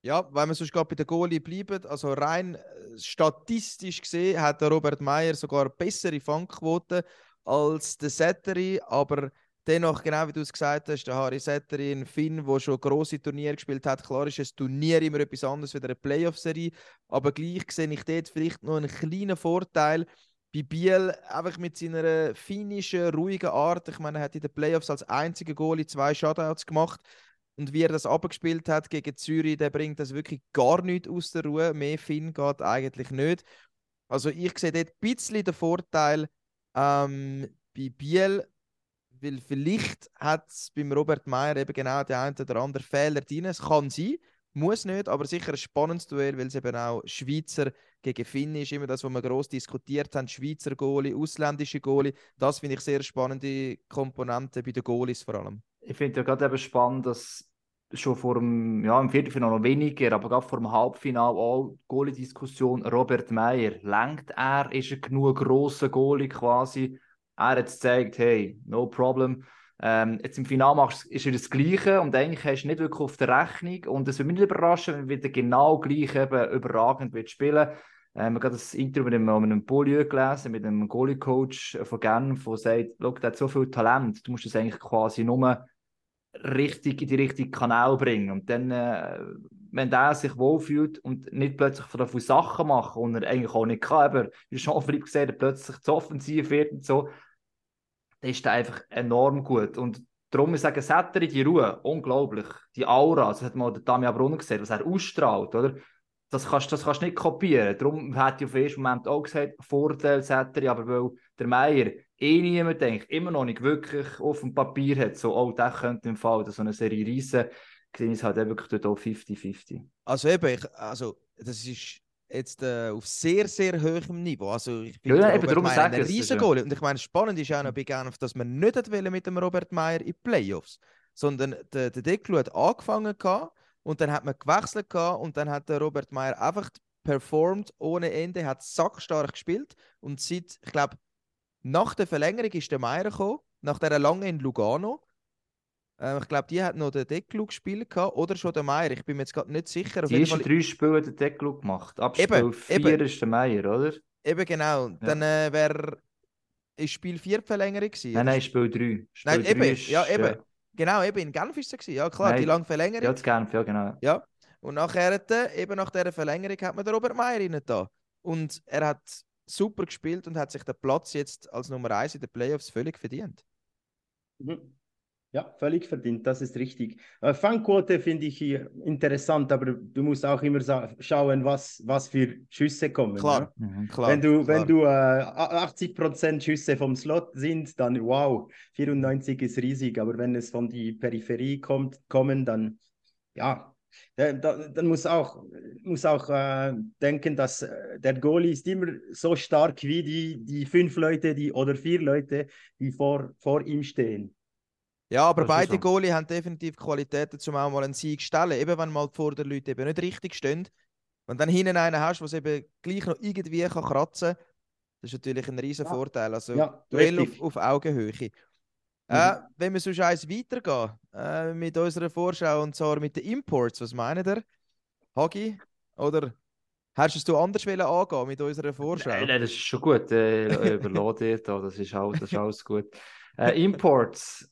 Ja, wenn wir sonst gerade bei der Goalie bleiben, also rein äh, statistisch gesehen hat der Robert Meyer sogar bessere Fangquote als der Setteri, aber dennoch, genau wie du es gesagt hast, der Harry Setteri, ein Finn, der schon grosse Turniere gespielt hat, klar ist ein Turnier immer etwas anderes als eine Playoff-Serie, aber gleich sehe ich dort vielleicht noch einen kleinen Vorteil, bei Biel einfach mit seiner finnischen, ruhigen Art. Ich meine, er hat in den Playoffs als einziger Goalie zwei Shutouts gemacht. Und wie er das abgespielt hat gegen Zürich, der bringt das wirklich gar nicht aus der Ruhe. Mehr Finn geht eigentlich nicht. Also ich sehe dort ein bisschen den Vorteil ähm, bei Biel, weil vielleicht hat es beim Robert Meyer eben genau den einen oder anderen Fehler drin. Es kann sein, muss nicht, aber sicher ein spannendes Duell, weil es eben auch Schweizer gegen Finn ist. Immer das, was wir gross diskutiert haben: Schweizer Goalie, ausländische Goalie. Das finde ich sehr spannende Komponente bei den Goalies vor allem ich finde ja gerade eben spannend, dass schon vor dem, ja, im Viertelfinale noch weniger, aber gerade vor dem Halbfinale auch Goalie-Diskussion. Robert Meyer, lenkt er? Ist er genug grosser Goalie quasi? Er hat gezeigt, hey, no problem. Ähm, jetzt im Finale machst, ist er das Gleiche und eigentlich hast du nicht wirklich auf der Rechnung. Und es würde mich nicht überraschen, wenn er wieder genau gleich eben überragend wird spielen ähm, ich habe das Interview mit einem, mit einem Polieu gelesen, mit einem Goalie-Coach von Genf, der sagt, der hat so viel Talent, du musst das eigentlich quasi nur richtig in die richtigen Kanal bringen. Und dann, äh, wenn der sich wohlfühlt und nicht plötzlich von davon Sachen machen und er eigentlich auch nicht kann, aber wie Jean-Philippe gesagt hat, plötzlich zu offensiv wird und so, dann ist der einfach enorm gut. Und darum, ich sage, Setter in die Ruhe, unglaublich. Die Aura, das hat mal der Damian Brunner gesagt, was er ausstrahlt, oder? Das kannst, das kannst du nicht kopieren. Darum hat ich auf den ersten Moment auch gesagt, Vorteil Setter, aber weil der Meier eh niemand denkt, immer noch nicht wirklich auf dem Papier hat, so, oh, der könnte im Fall so eine Serie reissen, sehe ich es halt wirklich dort auch 50-50. Also eben, ich, also, das ist jetzt äh, auf sehr, sehr hohem Niveau. Also ich Ja, finde ja, eben darum sage ein ich es, das ist riesen ja- Goal. Und ich meine, spannend ist auch noch bei Genf, dass man nicht mit dem Robert Meyer in die Playoffs, sondern der, der Deckel hat angefangen gehabt und dann hat man gewechselt gehabt und dann hat der Robert Meyer einfach performt ohne Ende, hat sackstark gespielt und seit, ich glaube, nach der Verlängerung ist der Meyer gekommen, nach der lange in Lugano. Ähm, ich glaube, die hat noch den Deckel gespielt gehabt, oder schon der Meyer. Ich bin mir jetzt gerade nicht sicher. Auf Die ersten drei Spiele hat der Deckel gemacht. Ab Eben, Spiel 4 eben. ist der Meier, oder? Eben genau. Dann äh, wäre ist Spiel 4 die Verlängerung gewesen. Nein, nein, Spiel 3. Spiel Nein, 3 eben, ist, ja, eben. Ja, Genau, eben in Genf ist es. Ja klar, Nein. die lange ja, Verlängerung. zu Genf, ja, genau. Ja. Und nachher, äh, eben nach dieser Verlängerung, hat man den Robert Meyer rein da. Und er hat super gespielt und hat sich den Platz jetzt als Nummer 1 in den Playoffs völlig verdient. Mhm. Ja, völlig verdient, das ist richtig. Äh, Fangquote finde ich hier interessant, aber du musst auch immer schauen, was, was für Schüsse kommen. Klar, Ja? Mhm. klar. Wenn du, klar. wenn du äh, 80% Schüsse vom Slot sind, dann wow, 94 ist riesig, aber wenn es von die Peripherie kommt, kommen, dann ja, da, da, dann muss auch, muss auch äh, denken, dass äh, der Goalie ist immer so stark wie die, die fünf Leute die, oder vier Leute, die vor, vor ihm stehen. Ja, aber Das beide so. Goalie haben definitiv Qualitäten, um auch mal einen Sieg zu stellen. Eben wenn mal die Vorderleute eben nicht richtig stehen. Wenn dann hinten einen hast, der es eben gleich noch irgendwie kann kratzen kann, das ist natürlich ein riesen Ja. Vorteil. Also Ja, Duell auf, auf Augenhöhe. Mhm. Äh, wenn wir sonst eins weitergehen äh, mit unserer Vorschau und zwar mit den Imports, was meint ihr? Hagi? Oder hast du es anders wollen angehen mit unserer Vorschau? Nein, nein, das ist schon gut. Äh, dir da, das ist, auch, das ist alles gut. Äh, Imports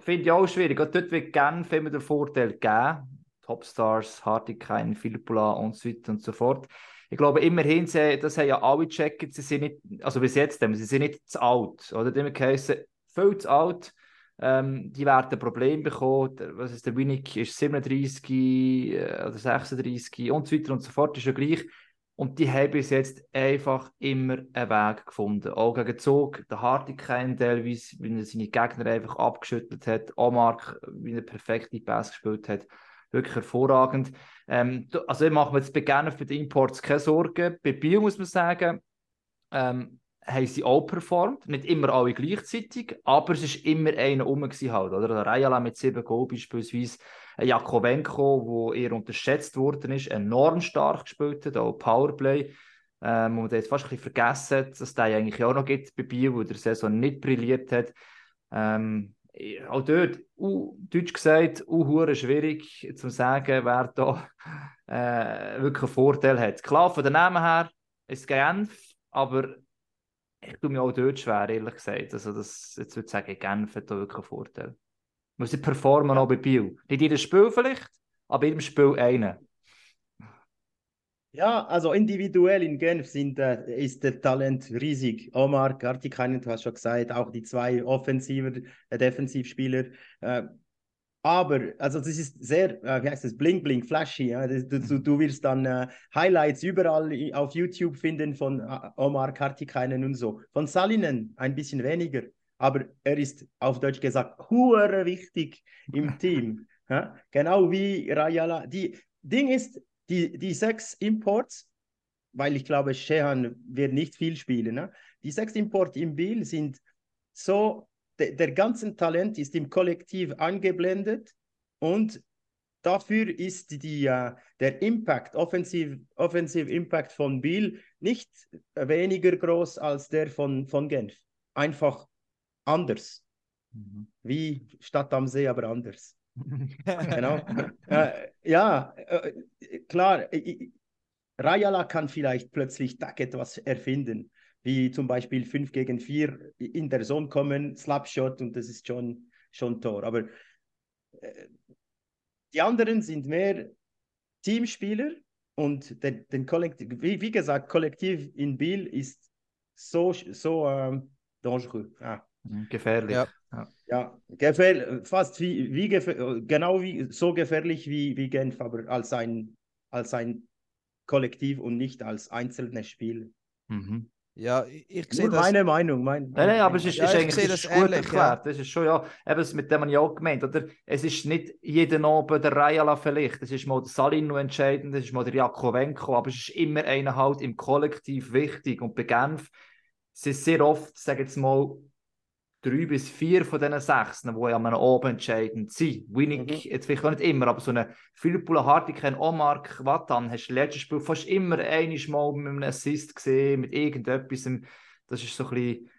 finde ich auch schwierig. Auch dort wird Genf immer den Vorteil geben. Topstars, Hartikainen, Filipula und so weiter und so fort. Ich glaube, immerhin, das haben ja alle gecheckt, sie sind nicht, also bis jetzt, sie sind nicht zu alt. Oder immer geheißen, viel zu alt. Ähm, die werden ein Problem bekommen. Was ist der Winnick ist 37 äh, oder 36 und so weiter und so fort, ist ja gleich. Und die haben bis jetzt einfach immer einen Weg gefunden. Auch gegen Zug, der Hartikainen teilweise, wie er seine Gegner einfach abgeschüttelt hat. Omark, wie er perfekte Pass gespielt hat. Wirklich hervorragend. Ähm, also ich mache mir jetzt Genf für die Imports keine Sorgen. Bei Biel muss man sagen, ähm, haben sie auch performt. Nicht immer alle gleichzeitig, aber es ist immer einer rum gewesen halt, oder? Der Rayala mit sieben Goal beispielsweise. Jakovenko, der eher unterschätzt worden ist, enorm stark gespielt hat, auch Powerplay. Ähm, wo man jetzt fast ein bisschen vergessen hat, dass der eigentlich auch noch gibt bei Biel, wo der Saison nicht brilliert hat. Ähm, auch dort, uh, deutsch gesagt, uh, schwierig zu sagen, wer da äh, wirklich einen Vorteil hat. Klar, von den Namen her ist es Genf, aber ich tue mir auch dort schwer, ehrlich gesagt. Also das, jetzt würde ich sagen, Genf hat da wirklich einen Vorteil. Weil sie performen auch bei Biel. Nicht jedes Spiel vielleicht, aber jedem Spiel einen. Ja, also individuell in Genf sind, äh, ist der Talent riesig. Omar, Gartikainen, du hast schon gesagt, auch die zwei Offensiver, äh, Defensivspieler. Äh, aber, also das ist sehr, äh, wie heißt das, bling bling, flashy. Ja? Das, du, du- wirst dann äh, Highlights überall auf YouTube finden von äh, Omar, Kartikainen und so. Von Salinen ein bisschen weniger, aber er ist auf Deutsch gesagt hure wichtig im Team. Ja? Genau wie Rayala. Die Ding ist, die, die sechs Imports, weil ich glaube, Shehan wird nicht viel spielen, ne? die sechs Imports im Biel sind so, de, der ganze Talent ist im Kollektiv angeblendet und dafür ist die, äh, der Impact, Offensive, Offensive Impact von Biel nicht weniger groß als der von, von Genf. Einfach anders. Wie Stadt am See, aber anders. Genau. äh, ja, äh, klar. Rayala kann vielleicht plötzlich da etwas erfinden, wie zum Beispiel 5 gegen 4 in der Zone kommen, Slapshot und das ist schon, schon Tor. Aber äh, die anderen sind mehr Teamspieler und den, den Kollektiv, wie, wie gesagt, Kollektiv in Biel ist so, so ähm, dangereux. Ah. Gefährlich. Ja. Ja, gefähr fast wie, wie gefähr genau wie so gefährlich wie, wie Genf, aber als ein, als ein Kollektiv und nicht als einzelnes Spiel. Mhm. Ja, ich, ich sehe das. meine Meinung. Mein, Nein, nein, aber es ist, Ja, ist ich eigentlich sehe es ist das gut ähnlich, ja. erklärt. Das ist schon, ja, eben das mit dem habe ich auch gemeint, oder? Es ist nicht jeden Abend der Rayala vielleicht, es ist mal der Salino entscheidend, es ist mal der Jakovenko, aber es ist immer einer halt im Kollektiv wichtig. Und bei Genf sind sehr oft, sage ich jetzt mal, drei bis vier von diesen sechs, die ja am Abend entscheidend sind. Wenig, Mhm. jetzt vielleicht auch nicht immer, aber so eine Philippula Hartiken, Omar Watan, hast du letztes Spiel fast immer einmal mal mit einem Assist gesehen, mit irgendetwas. Das ist so ein bisschen.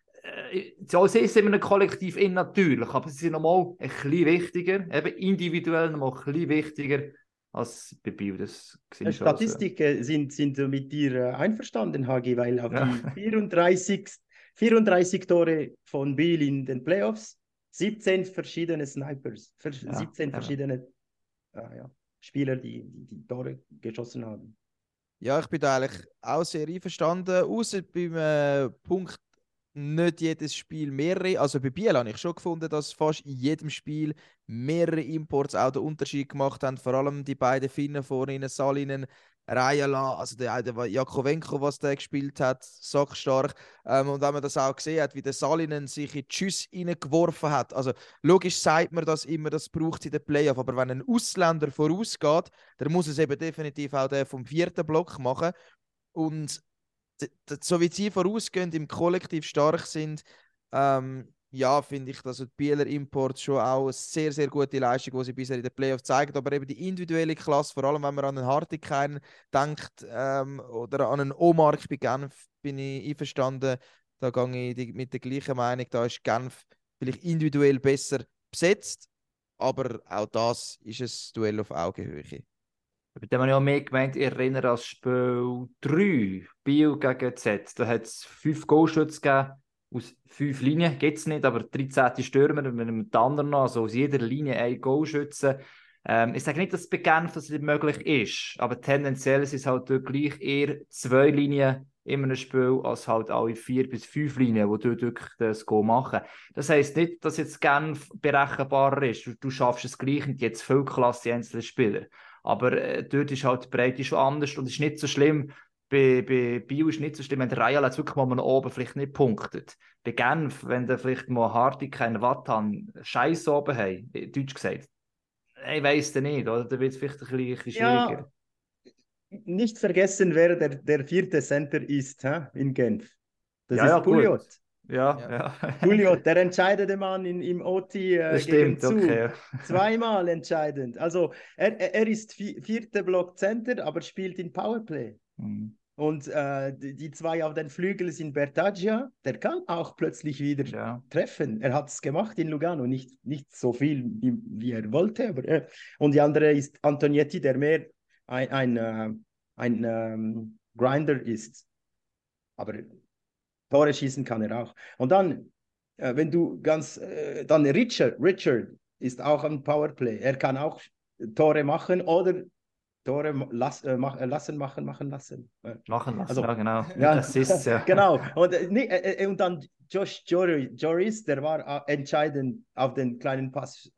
Äh, ja, sie sind immer ein Kollektiv in natürlich, aber sie sind nochmal ein bisschen wichtiger, eben individuell nochmal ein bisschen wichtiger als bei Bio. Das schon so. Statistiken sind, sind mit dir äh, einverstanden, Hagi, weil auf Ja. die 34, 34 Tore von Biel in den Playoffs, 17 verschiedene Snipers, ver- Ja, 17 ja. verschiedene äh, ja, Spieler, die, die Tore geschossen haben. Ja, ich bin da eigentlich auch sehr einverstanden. Außer beim äh, Punkt nicht jedes Spiel mehrere. Also bei Biel habe ich schon gefunden, dass fast in jedem Spiel mehrere Imports auch den Unterschied gemacht haben. Vor allem die beiden Finnen vorne, ihnen, Salinen, Rajala, also der, der Jakovenko, was der gespielt hat, sackstark. Ähm, und wenn man das auch gesehen hat, wie der Salinen sich in die Schüsse reingeworfen hat. Also logisch sagt man das immer, das braucht in den Playoff. Aber wenn ein Ausländer vorausgeht, dann muss es eben definitiv auch der vom vierten Block machen. Und so wie sie vorausgehen, im Kollektiv stark sind, ähm, ja, finde ich, dass die Bieler Imports schon auch eine sehr, sehr gute Leistung, die sie bisher in den Playoffs zeigen. Aber eben die individuelle Klasse, vor allem wenn man an einen Hartigkein denkt ähm, oder an einen Omark bei Genf, bin ich einverstanden. Da gehe ich mit der gleichen Meinung. Da ist Genf vielleicht individuell besser besetzt, aber auch das ist ein Duell auf Augenhöhe. Bei dem habe ich auch mehr gemeint, ich erinnere an das Spiel 3, Biel gegen Z. Da hat es fünf Goalschütze gegeben, aus fünf Linien, gibt es nicht, aber 13 Stürmer mit einem anderen noch, also aus jeder Linie ein Goalschütze. Ähm, ich sage nicht, dass es bei Genf das nicht möglich ist, aber tendenziell sind es halt dort gleich eher zwei Linien in einem Spiel, als halt alle vier bis fünf Linien, die dort wirklich das Goal machen. Das heisst nicht, dass jetzt Genf berechenbarer ist. Du, du schaffst es gleich und jetzt viel Klasse einzelne Spieler. Aber äh, dort ist halt die Breite schon anders und es ist nicht so schlimm. Bei, bei Bio ist nicht so schlimm, wenn der Real jetzt wirklich mal oben vielleicht nicht punktet. Bei Genf, wenn der vielleicht mal Hartig keinen Watt haben, Scheiß oben haben, äh, deutsch gesagt. Ich weiß es nicht, oder? Da wird es vielleicht ein bisschen, schwieriger. Ja, nicht vergessen, wer der, der vierte Center ist hä, in Genf. Das Ja, ist ja, gut. Pouliot. Ja, Ja. ja. Pouliot, der entscheidende Mann in, im OT äh, das gegen stimmt, Zug. okay. Zweimal entscheidend. Also er, er ist vi- vierte Block Center, aber spielt in Powerplay. Mhm. Und äh, die, zwei auf den Flügeln sind Bertaggia, der kann auch plötzlich wieder Ja. treffen. Er hat es gemacht in Lugano, nicht, nicht so viel, wie, wie er wollte. Aber, äh, und die andere ist Antonietti, der mehr ein, ein, äh, ein ähm, Grinder ist. Aber Tore schießen kann er auch. Und dann, äh, wenn du ganz, äh, dann Richard, Richard ist auch ein Powerplay. Er kann auch Tore machen oder Tore lass, äh, mach, äh, lassen, machen, machen lassen. Äh, Machen lassen, Also, ja, genau. ja, Assists, ja. genau. Und, äh, äh, und dann Josh Jori- Joris, der war äh, entscheidend auf den kleinen Pass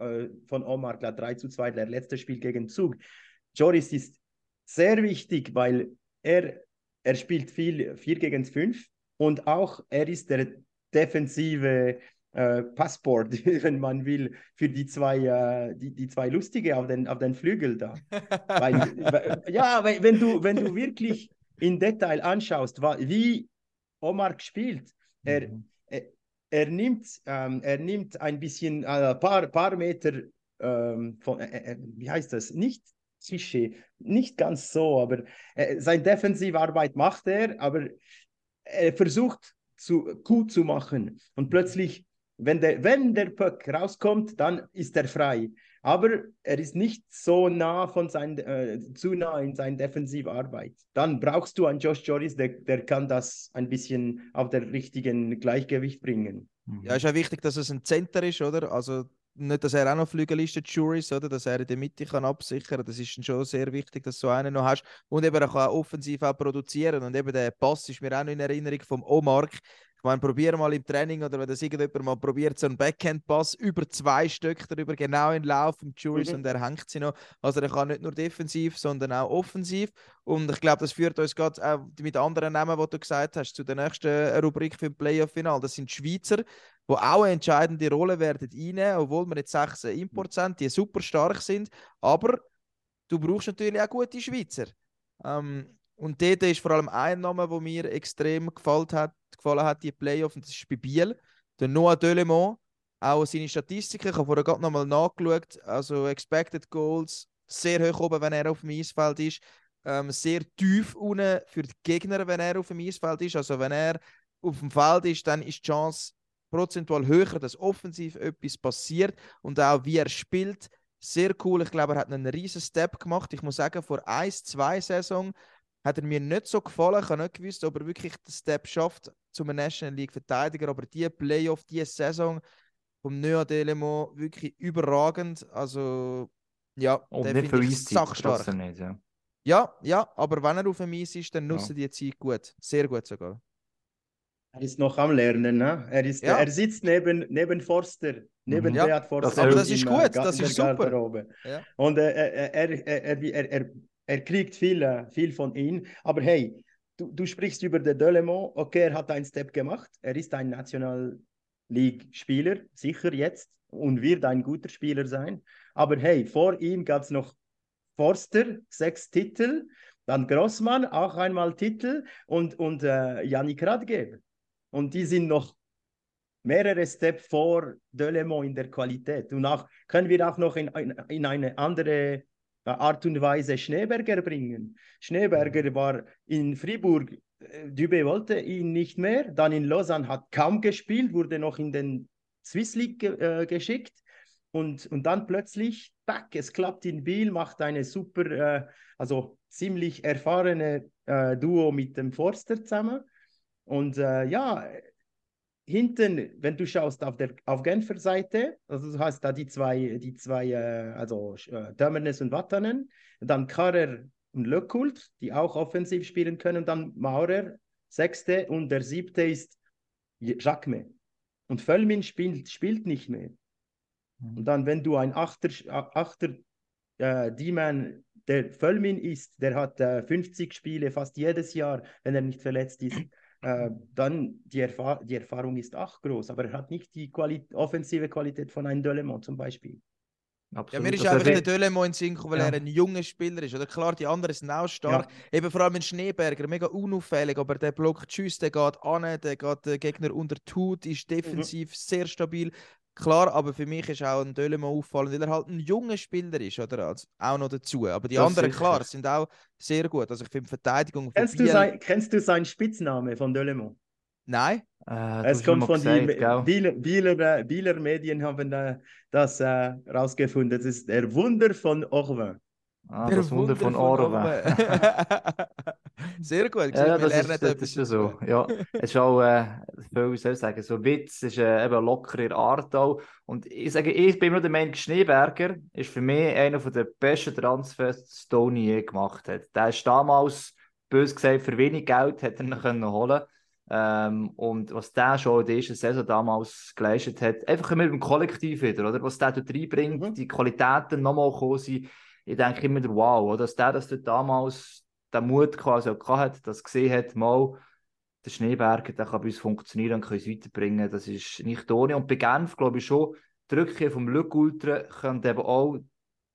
von Omar, klar 3 zu 2, der letzte Spiel gegen Zug. Joris ist sehr wichtig, weil er, er spielt viel 4 gegen 5 und auch er ist der defensive äh, Passport, wenn man will, für die zwei, äh, die, die zwei Lustige auf den, auf den Flügel da. Weil, ja, wenn, du, wenn du wirklich in Detail anschaust, wie Omar gespielt, er, Mhm. er, er, nimmt, ähm, er nimmt ein bisschen, ein paar, paar Meter ähm, von, äh, äh, wie heißt das, nicht Klischee, nicht ganz so, aber äh, seine Defensivarbeit macht er, aber er versucht zu, gut zu machen und plötzlich, wenn der, wenn der Puck rauskommt, dann ist er frei. Aber er ist nicht so nah von sein, äh, zu nah in seiner Defensivarbeit. Dann brauchst du einen Josh Joris, der, der kann das ein bisschen auf der richtigen Gleichgewicht bringen. Mhm. Ja, ist auch wichtig, dass es ein Center ist, oder? Also nicht, dass er auch noch Flügelist Jury ist, oder? Dass er in der Mitte kann absichern kann. Das ist schon sehr wichtig, dass du so einen noch hast. Und eben er kann auch offensiv auch produzieren. Und eben der Pass ist mir auch noch in Erinnerung vom Omark. Ich meine, probier mal im Training oder wenn das irgendjemand mal probiert, so einen Backhand-Pass über zwei Stück darüber, genau in Lauf im Juris Mhm. und er hängt sie noch. Also er kann nicht nur defensiv, sondern auch offensiv. Und ich glaube, das führt uns gerade auch mit anderen Namen, die du gesagt hast, zu der nächsten Rubrik für Playoff-Final. Das sind Schweizer, die auch eine entscheidende Rolle werden einnehmen, obwohl wir jetzt sechs äh, Import sind, die super stark sind. Aber du brauchst natürlich auch gute Schweizer. Ähm, und dort ist vor allem ein Name, der mir extrem gefallen hat, gefallen hat die Playoff, und das ist bei Biel. Der Noah Delemont, auch seine Statistiken, ich habe vorher gerade nochmal nachgeschaut, also Expected Goals, sehr hoch oben, wenn er auf dem Eisfeld ist, ähm, sehr tief unten für die Gegner, wenn er auf dem Eisfeld ist. Also wenn er auf dem Feld ist, dann ist die Chance prozentual höher, dass offensiv etwas passiert und auch wie er spielt. Sehr cool. Ich glaube, er hat einen riesen Step gemacht. Ich muss sagen, vor 1, 2 Saison hat er mir nicht so gefallen. Ich habe nicht gewusst, ob er wirklich den Step schafft zum National League Verteidiger. Aber die Playoff, die Saison vom Noah Delemo wirklich überragend. Also ja, Und den nicht finde viel ich sachstark. nicht, ja. Ja, ja, aber wenn er auf dem Eis ist, dann Ja. nutzt er die Zeit gut. Sehr gut sogar. Er ist noch am Lernen, ne? Er, ist, Ja. er sitzt neben, neben Forster, neben Mhm. Ja, Beat Forster. aber das ist gut, äh, das ist der super. Ja. Und äh, er, er, er, er, er, kriegt viel, äh, viel von ihm. Aber hey, du, du sprichst über den Delemont. Okay, er hat einen Step gemacht. Er ist ein National League-Spieler, sicher jetzt, und wird ein guter Spieler sein. Aber hey, vor ihm gab es noch Forster, sechs Titel. Dann Grossmann, auch einmal Titel. Und, und äh, Yannick Radgeber. Und die sind noch mehrere Steps vor Delemont in der Qualität. Und auch können wir auch noch in, in, in eine andere Art und Weise Schneeberger bringen. Schneeberger war in Fribourg, äh, Dübe wollte ihn nicht mehr, dann in Lausanne hat kaum gespielt, wurde noch in den Swiss League äh, geschickt und, und dann plötzlich, back, es klappt in Biel, macht eine super, äh, also ziemlich erfahrene äh, Duo mit dem Forster zusammen. Und äh, ja, hinten, wenn du schaust auf der auf Genfer Seite, also du hast da die zwei, die zwei, äh, also äh, Dömernes und Wattanen, dann Karrer und Löckult, die auch offensiv spielen können, dann Maurer, sechste und der siebte ist Jacquemin. Und Völmin spielt, spielt nicht mehr. Und dann, wenn du ein Achter, Achter äh, D-Man, der Völmin ist, der hat äh, 50 Spiele fast jedes Jahr, wenn er nicht verletzt ist, äh, dann die, Erfahr die Erfahrung ist auch groß, aber er hat nicht die Quali offensive Qualität von einem Delemont zum Beispiel. Ja, Absolut. mir ist Also, einfach wenn- der Dölemo in den Sinn weil Ja. er ein junger Spieler ist. Oder klar, die anderen sind auch stark. Eben vor allem ein Schneeberger, mega unauffällig, aber der blockt Schuss, der geht an, der geht den Gegner unter Haut, ist defensiv sehr stabil. Klar, aber für mich ist auch ein Dölemo auffallend, weil er halt ein junger Spieler ist, oder? Also auch noch dazu. Aber die Das anderen, sicher. klar, sind auch sehr gut. Also ich finde Verteidigung von Kennst du, Biel- sein, kennst du seinen Spitzname von Delemont? Nein? Äh, du Es kommt von den? Bieler, Bieler, äh, Bieler Medien haben äh, das äh, rausgefunden. Das ist der Wunder von Orvin. Ah, das Wunder von Orwe. Sehr gut. Ja, das, ist, das etwas ist ja so. Ja, es ist auch, äh, viel, wie soll ich sagen, so Witz ist äh, eben lockerer Art auch. Und ich sage, ich bin nur der Meinung, Schneeberger ist für mich einer der besten Transfers, die Stoney je gemacht hat. Der ist damals, bös gesagt, für wenig Geld hat er ihn können holen ähm, Und was der schon in der Saison damals geleistet hat, einfach immer im Kollektiv wieder, oder? Was der dort reinbringt, Mhm. die Qualitäten nochmal gekommen sind. Ich denke immer, wow, oder? dass der das dort damals den Mut quasi auch hat, das gesehen hat, mal, der Schneeberger, der kann bei uns funktionieren und kann uns weiterbringen. Das ist nicht ohne. Und bei Genf glaube ich schon, die Rückkehr vom Lück Ultra könnte eben auch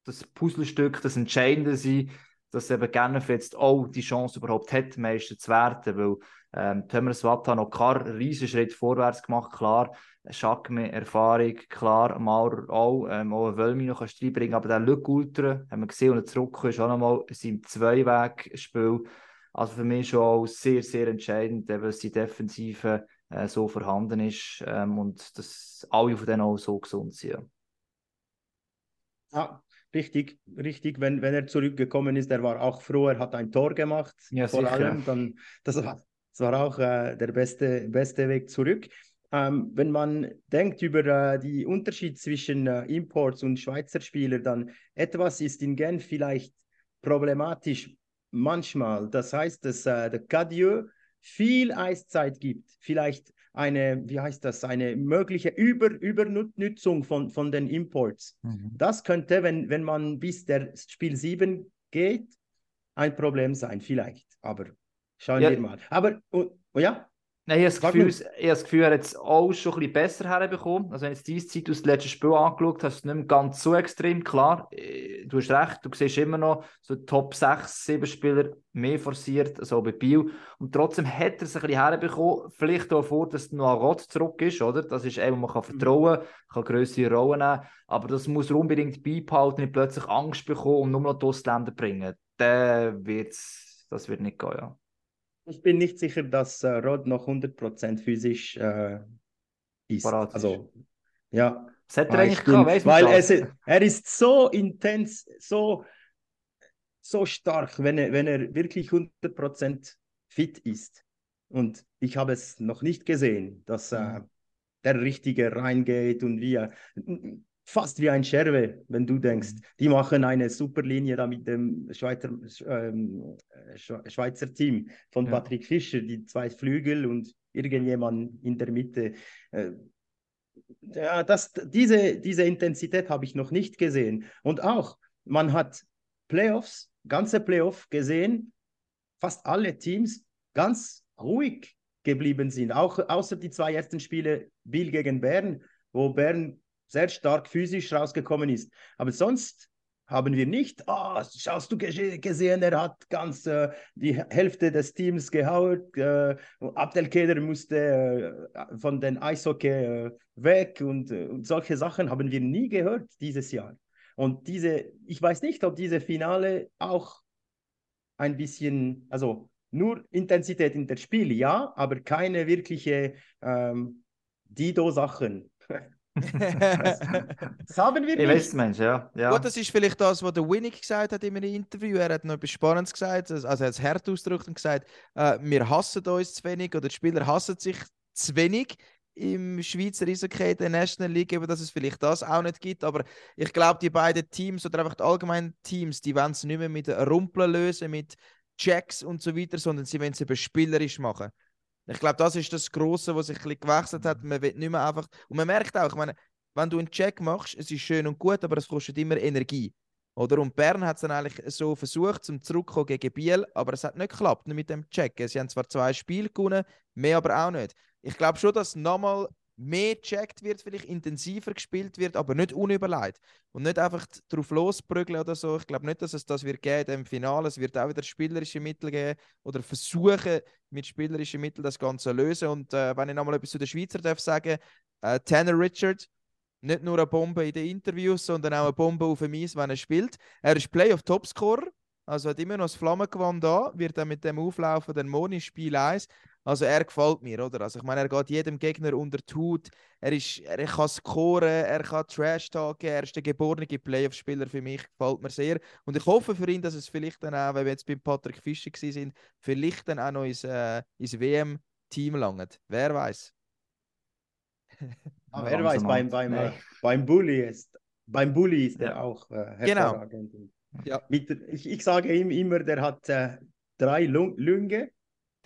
das Puzzlestück, das Entscheidende sein, dass eben Genf jetzt auch die Chance überhaupt hat, Meister zu werden, weil ähm, Thomas Watt hat noch keinen riesen Schritt vorwärts gemacht, klar, Schakme, Erfahrung, klar, Maurer auch, ähm, auch Wölmi noch kannst reinbringen, aber der Lück Ultra, haben wir gesehen, und er zurückgekommen ist auch nochmal in seinem Zweiweg-Spiel, also für mich schon auch sehr, sehr entscheidend, dass die Defensive äh, so vorhanden ist ähm, und dass alle von denen auch so gesund sind. ja. Ja, richtig, richtig. Wenn, wenn er zurückgekommen ist, er war auch froh, er hat ein Tor gemacht. Ja, vor sicher. allem, dann, das war, das war auch äh, der beste, beste Weg zurück. Ähm, wenn man denkt über äh, die Unterschied zwischen äh, Imports und Schweizer Spielern, dann etwas ist in Genf vielleicht problematisch manchmal. Das heißt, dass äh, der Cadieux viel Eiszeit gibt. Vielleicht eine, wie heißt das, eine mögliche Über Übernutzung von, von den Imports. Mhm. Das könnte, wenn, wenn man bis der Spiel 7 geht, ein Problem sein, vielleicht. Aber schauen ja. wir mal. Aber, oh, oh ja? Nein, ich habe, das Gefühl, ich habe das Gefühl, er hat es auch schon ein bisschen besser herbekommen. Also wenn du diese Zeit aus dem letzten Spiel angeschaut hast, ist es nicht mehr ganz so extrem. Klar, äh, du hast recht, du siehst immer noch so Top 6, 7 Spieler mehr forciert, so bei Biel. Und trotzdem hat er es ein bisschen herbekommen. Vielleicht auch vor, dass noch ein Rot zurück ist, oder? Das ist eben, man kann mhm. vertrauen, kann größere Rollen nehmen. Aber das muss er unbedingt beibehalten, nicht plötzlich Angst bekommen und nur noch die Ausländer bringen. Dann wird's, das wird nicht gehen, ja. Ich bin nicht sicher, dass äh, Rod noch 100% physisch äh, ist. Parat also, ja. Das hätte er eigentlich bin, weiß Weil es, er ist so intens, so, so stark, wenn er, wenn er wirklich 100% fit ist. Und ich habe es noch nicht gesehen, dass äh, mhm. der Richtige reingeht und wie er fast wie ein Scherwe, wenn du denkst, die machen eine super Linie da mit dem Schweizer, ähm, Schweizer Team von ja. Patrick Fischer, die zwei Flügel und irgendjemand in der Mitte. Äh, ja, das, diese, diese Intensität habe ich noch nicht gesehen. Und auch, man hat Playoffs, ganze Playoff gesehen, fast alle Teams ganz ruhig geblieben sind, auch außer die zwei ersten Spiele Biel gegen Bern, wo Bern sehr stark physisch rausgekommen ist. Aber sonst haben wir nicht, oh, schaust du gesehen, er hat ganz äh, die Hälfte des Teams gehaut, äh, Abdelkader musste äh, von den Eishockey äh, weg und, äh, und, solche Sachen haben wir nie gehört dieses Jahr. Und diese, ich weiß nicht, ob diese Finale auch ein bisschen, also nur Intensität in der Spiel, ja, aber keine wirkliche ähm, Dido-Sachen. das haben wir nicht. Ich weiß, Mensch, ja. ja. Gut, das ist vielleicht das, was der Winnick gesagt hat in einem Interview. Er hat noch etwas Spannendes gesagt. Also er hat es hart ausgedrückt und gesagt, äh, wir hassen uns zu wenig oder die Spieler hassen sich zu wenig im Schweizer Eishockey der National League, eben, dass es vielleicht das auch nicht gibt. Aber ich glaube, die beiden Teams oder einfach die allgemeinen Teams, die wollen es nicht mehr mit Rumpeln lösen, mit Checks und so weiter, sondern sie wollen es eben spielerisch machen. Ich glaube, das ist das Grosse, was sich ein gewechselt hat. Man will nicht mehr einfach. Und man merkt auch, ich meine, wenn du einen Check machst, es ist schön und gut, aber es kostet immer Energie. Oder? Und Bern hat es dann eigentlich so versucht, zum Zurückkommen gegen Biel, aber es hat nicht geklappt mit dem Check. Sie haben zwar zwei Spiele gewonnen, mehr aber auch nicht. Ich glaube schon, dass nochmal mehr gecheckt wird, vielleicht intensiver gespielt wird, aber nicht unüberlegt. Und nicht einfach drauf losprügeln oder so. Ich glaube nicht, dass es das wird geben im Finale. Es wird auch wieder spielerische Mittel geben oder versuchen, mit spielerischen Mitteln das Ganze zu lösen. Und äh, wenn ich nochmal etwas zu den Schweizer darf sagen, äh, Tanner Richard, nicht nur eine Bombe in den Interviews, sondern auch eine Bombe auf dem Eis, wenn er spielt. Er ist Playoff Topscorer, also hat immer noch das Flammengewand da, wird dann mit dem Auflaufen den Moni Spiel 1. Also er gefällt mir, oder? Also ich meine, er geht jedem Gegner unter die Haut, er, ist, er kann scoren, er kann Trash talken, er ist der geborene Playoff-Spieler für mich, gefällt mir sehr. Und ich hoffe für ihn, dass es vielleicht dann auch, wenn wir jetzt beim Patrick Fischer sind, vielleicht dann auch noch ins, äh, ins WM-Team langt. Wer weiß? Ah, wer weiß, beim, beim, nee. äh, beim Bully ist, beim Bully ist ja. er auch äh, genau. hervorragend. Genau. Ja. Mit, ich, ich sage ihm immer, der hat äh, drei Lung Lünge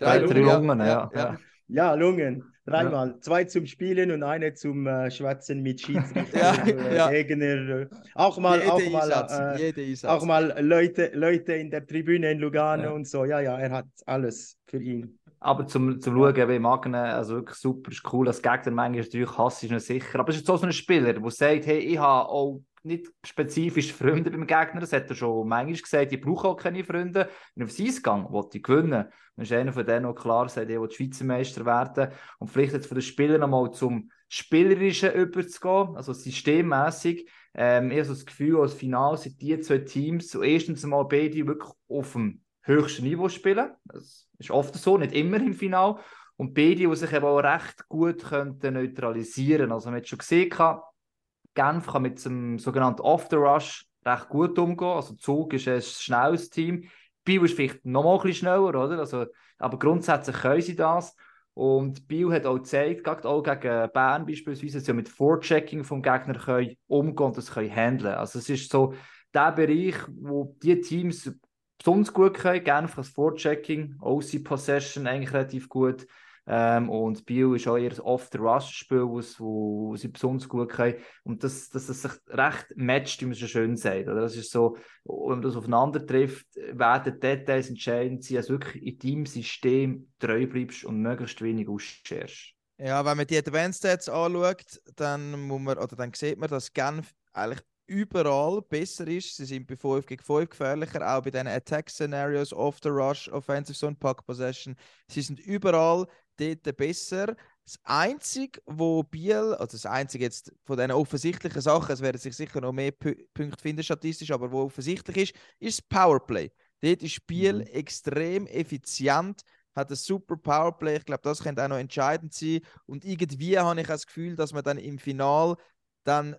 Drei, drei Lungen, ja. Ja, ja. Lungen. Dreimal. Zwei zum Spielen und eine zum äh, Schwätzen mit Schiedsrichter, ja, äh, Gegner. Auch mal, Jede auch mal, äh, auch mal Leute, Leute in der Tribüne in Lugano und so. Ja, ja, er hat alles für ihn. Aber zum, zum Schauen, wie mag ihn, also wirklich super, ist cool. Das Gegner manchmal natürlich Hass ist nicht sicher. Aber es ist so ein Spieler, der sagt, hey, ich habe auch nicht spezifisch Freunde beim Gegner. Das hat er schon manchmal gesagt. Ich brauche auch keine Freunde. Wenn auf sein Gang wollte ich gewinnen. Dann ist einer von denen auch klar, sagt, ich will Schweizer Meister werden. Und vielleicht jetzt von den Spielern nochmal zum Spielerischen überzugehen, also systemmäßig. Ähm, ich habe so das Gefühl, als Final sind die zwei Teams so erstens mal beide wirklich auf dem höchsten Niveau spielen. Das ist oft so, nicht immer im Final. Und beide, die sich eben auch recht gut könnten neutralisieren. Also man hat schon gesehen, Genf kann mit dem sogenannten Off the Rush recht gut umgehen. Also Zug ist ein schnelles Team. Biel ist vielleicht noch mal ein bisschen schneller, oder? Also, aber grundsätzlich können sie das. Und Biel hat auch gezeigt, gerade auch gegen Bern beispielsweise, dass sie mit Vorchecking vom Gegner können umgehen und das können handeln. Also es ist so der Bereich, wo die Teams besonders gut können. Genf als Vorchecking, OC Possession eigentlich relativ gut. Ähm, und Biel ist auch eher ein Off-the-Rush-Spiel, was wo sie besonders gut können. Und dass das, das sich recht matcht, wie man so schön sagt. Oder? Das ist so, wenn man das aufeinander trifft, werden Details entscheidend sein, dass du wirklich in deinem System treu bleibst und möglichst wenig ausscherst. Ja, wenn man die Advanced Stats anschaut, dann, muss man, oder dann sieht man, dass Genf eigentlich überall besser ist. Sie sind bei 5 gegen 5 gefährlicher, auch bei den Attack-Szenarios, off the rush, Offensive Zone, Puck Possession. Sie sind überall dort besser. Das Einzige, wo Biel, also das Einzige jetzt von diesen offensichtlichen Sachen, es werden sich sicher noch mehr P Punkte finden statistisch, aber wo offensichtlich ist, ist das Powerplay. Dort ist Biel mhm. extrem effizient, hat ein super Powerplay. Ich glaube, das könnte auch noch entscheidend sein. Und irgendwie habe ich das Gefühl, dass man dann im Final dann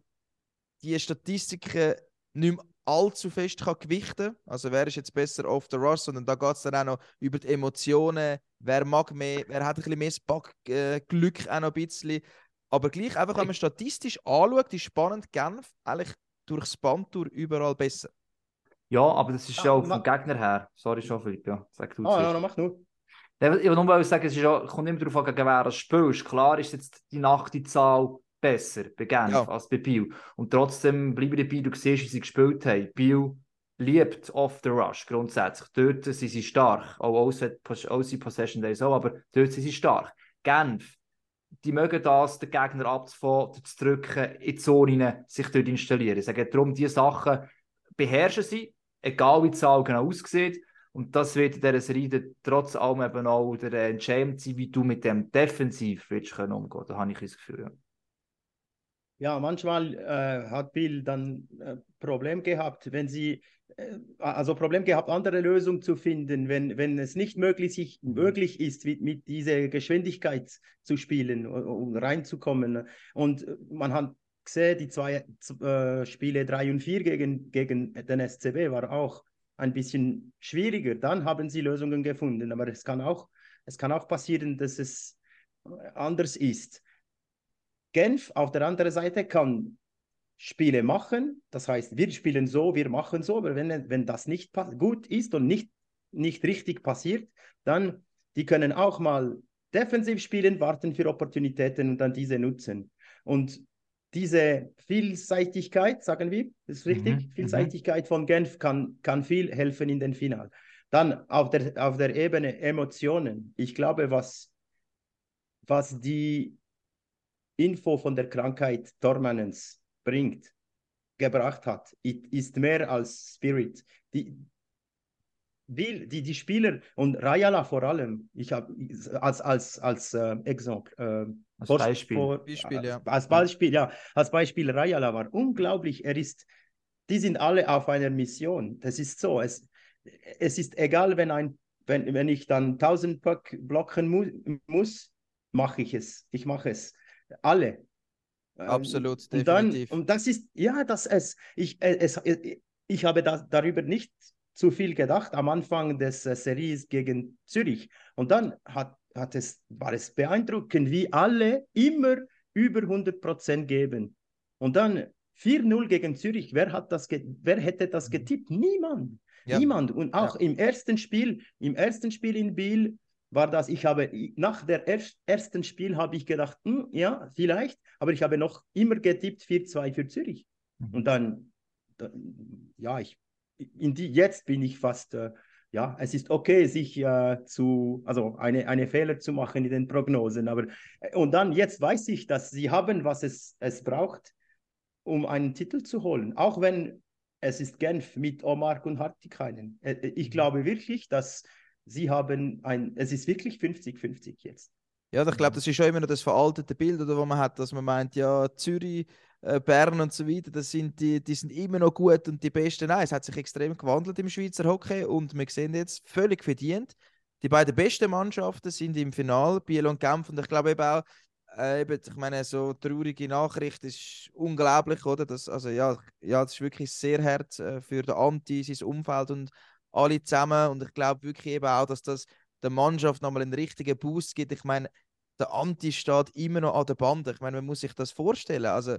die Statistiken nicht mehr allzu fest kann gewichten Also wer ist jetzt besser off the rush, sondern da geht es dann auch noch über die Emotionen, wer mag mehr, wer hat ein bisschen mehr Spack, äh, Glück auch noch ein bisschen. Aber gleich einfach, wenn man statistisch anschaut, ist spannend Genf eigentlich durchs Band durch überall besser. Ja, aber das ist ja, ja auch vom Gegner her. Sorry schon, Philipp, ja. Sag du Ah, ja, mach nur. Ich will nur sagen, es ist ja, kommt immer darauf an, gegen wer du spielst. Klar ist jetzt die Nacht die Zahl besser bei Genf ja. als bei Biel. Und trotzdem bleibe ich dabei, du siehst, wie sie gespielt haben. Biel liebt off the rush grundsätzlich. Dort sind sie stark. Auch außer Possession Days auch, aber dort sind sie stark. Genf, die mögen das, den Gegner abzufahren, zu drücken, in die Zone sich dort installieren. Ich sage darum, diese Sachen beherrschen sie, egal wie die Zahl genau aussieht. Und das wird in dieser Serie trotz allem eben auch der entscheidend sein, wie du mit dem defensiv willst können umgehen. Da habe ich das Gefühl. Ja. Ja, manchmal äh, hat Bill dann äh, Problem gehabt, wenn sie, äh, also Problem gehabt, andere Lösungen zu finden, wenn, wenn es nicht möglich, sich, mhm. möglich ist, mit, mit dieser Geschwindigkeit zu spielen, um reinzukommen. Und man hat gesehen, die zwei äh, Spiele 3 und 4 gegen, gegen den SCB war auch ein bisschen schwieriger. Dann haben sie Lösungen gefunden, aber es kann auch, es kann auch passieren, dass es anders ist. Genf auf der anderen Seite kann Spiele machen. Das heißt, wir spielen so, wir machen so, aber wenn, wenn das nicht gut ist und nicht, nicht richtig passiert, dann die können auch mal defensiv spielen, warten für Opportunitäten und dann diese nutzen. Und diese Vielseitigkeit, sagen wir, ist richtig, mhm, mhm. Vielseitigkeit von Genf kann, kann viel helfen in den Final. Dann auf der, auf der Ebene Emotionen. Ich glaube, was, was die Info von der Krankheit Dormanens bringt, gebracht hat, ist mehr als Spirit. Die, die, die, die Spieler und Rayala vor allem, ich habe als, als, als äh, Exempel, äh, als Beispiel. Vor, Beispiel, ja. Als Beispiel, ja. Als Beispiel Rayala war unglaublich. Er ist, die sind alle auf einer Mission. Das ist so. Es, es ist egal, wenn, ein, wenn, wenn ich dann 1000 Puck blocken mu muss, mache ich es. Ich mache es alle. Ähm, Absolut, und definitiv. Dann, und das ist, ja, das es, ich, äh, es, äh, ich habe da, darüber nicht zu viel gedacht am Anfang des äh, Series gegen Zürich. Und dann hat, hat es, war es beeindruckend, wie alle immer über 100 Prozent geben. Und dann 4-0 gegen Zürich, wer, hat das wer hätte das mhm. getippt? Niemand. Ja. Niemand. Und auch ja. im ersten Spiel, im ersten Spiel in Biel war das, ich habe nach der er ersten Spiel habe ich gedacht, hm, ja, vielleicht, aber ich habe noch immer getippt 4-2 für Zürich. Mhm. Und dann, dann, ja, ich, in die, jetzt bin ich fast, äh, ja, es ist okay, sich äh, zu, also eine, eine Fehler zu machen in den Prognosen, aber, äh, und dann, jetzt weiß ich, dass sie haben, was es, es braucht, um einen Titel zu holen, auch wenn es ist Genf mit Omar und Hartikainen. Äh, äh, ich mhm. glaube wirklich, dass sie haben ein, es ist wirklich 50-50 jetzt. Ja, ich glaube, das ist schon immer noch das veraltete Bild, oder, wo man hat, dass man meint, ja, Zürich, äh, Bern und so weiter, das sind die, die sind immer noch gut und die Besten. Nein, es hat sich extrem gewandelt im Schweizer Hockey und wir sehen jetzt völlig verdient. Die beiden besten Mannschaften sind im Finale, Biel und Genf. Und ich glaube eben auch, äh, eben, ich meine, so traurige Nachricht ist unglaublich, oder? Das, also ja, ja, das ist wirklich sehr hart äh, für den Anti, sein Umfeld und alle zusammen. Und ich glaube wirklich eben auch, dass das der Mannschaft nochmal einen richtigen Boost gibt. Ich meine, der Anti steht immer noch an der Bande. Ich meine, man muss sich das vorstellen. Also,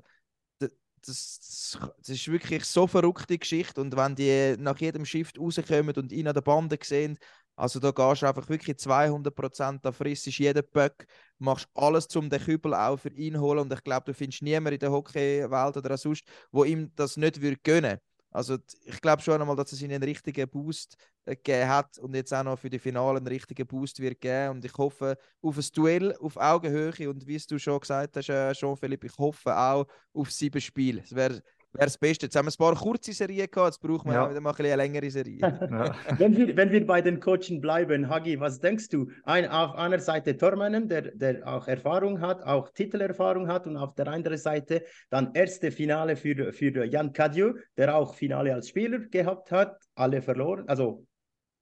das, das, ist wirklich so verrückte Geschichte. Und wenn die nach jedem Shift rauskommen und ihn an der Bande sehen, Also da gehst du einfach wirklich 200% da frisst jeden Böck, machst alles, um den Kübel auch für ihn zu holen und ich glaube, du findest niemanden in der Hockeywelt oder sonst, wo ihm das nicht würde gönnen. Also ich glaube schon einmal, dass es ihn einen richtigen Boost äh, gegeben hat und jetzt auch noch für die Finale einen richtigen Boost wird geben und ich hoffe auf ein Duell auf Augenhöhe und wie du schon gesagt hast, äh, Jean-Philippe, ich hoffe auch auf sieben Spiele. Es wäre wäre das Beste. Jetzt haben wir ein paar kurze Serien gehabt, jetzt brauchen wir ja. wieder mal eine längere Serie. Ja. wenn, wir, wenn wir bei den Coachen bleiben, Hagi, was denkst du? Ein, auf einer Seite Tormannen, der, der auch Erfahrung hat, auch Titelerfahrung hat und auf der anderen Seite dann erste Finale für, für Jan Kadju, der auch Finale als Spieler gehabt hat, alle verloren, also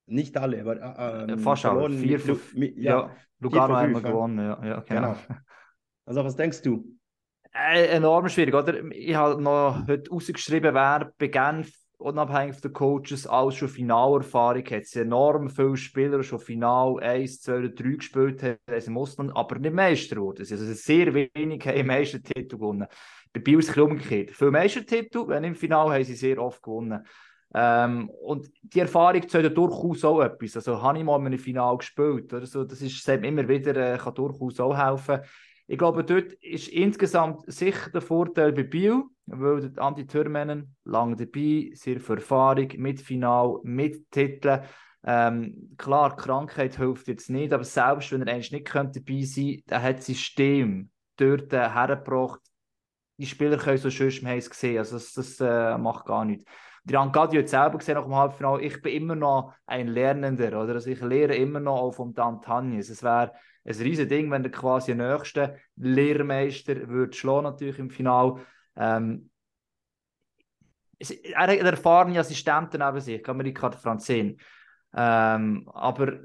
nicht alle, aber äh, ähm, fast verloren. Vier, mit, ja, ja, Lugano einmal gewonnen, ja, ja genau. genau. Also was denkst du? Äh, enorm schwierig, oder? Ich habe noch heute rausgeschrieben, wer Genf, unabhängig von den Coaches, alles schon Finalerfahrung hat. Es enorm viele Spieler schon Final 1, 2 oder 3 gespielt haben, muss man aber nicht Meister wurden. Also sehr wenig haben Meistertitel gewonnen. Bei Biel ist es umgekehrt. Viele Meistertitel, wenn im Final haben sie sehr oft gewonnen. Ähm, und die Erfahrung zählt durchaus auch etwas. Also habe ich mal in einem Final gespielt. Oder so. Das ist immer wieder, äh, kann durchaus auch helfen. Ich glaube, dort ist insgesamt sicher der Vorteil bei Bio, weil Andi Türmannen lange dabei, sehr viel Erfahrung mit Final, mit Titeln. Ähm, klar, Krankheit hilft jetzt nicht, aber selbst wenn er eigentlich nicht könnte dabei sein könnte, hat das System dort äh, hergebracht. Die Spieler können so schön, wir haben es gesehen, also das, das äh, macht gar nichts. Der Angadio hat selber gesehen nach dem Halbfinale, ich bin immer noch ein Lernender, oder? Also ich lehre immer noch auch vom Dan Tanjes. Es wäre ein riesiges Ding, wenn der quasi nächste Lehrmeister würde schlagen, natürlich im Final. Ähm, er hat einen erfahrenen Assistenten neben sich, Amerika Franzin. Ähm, aber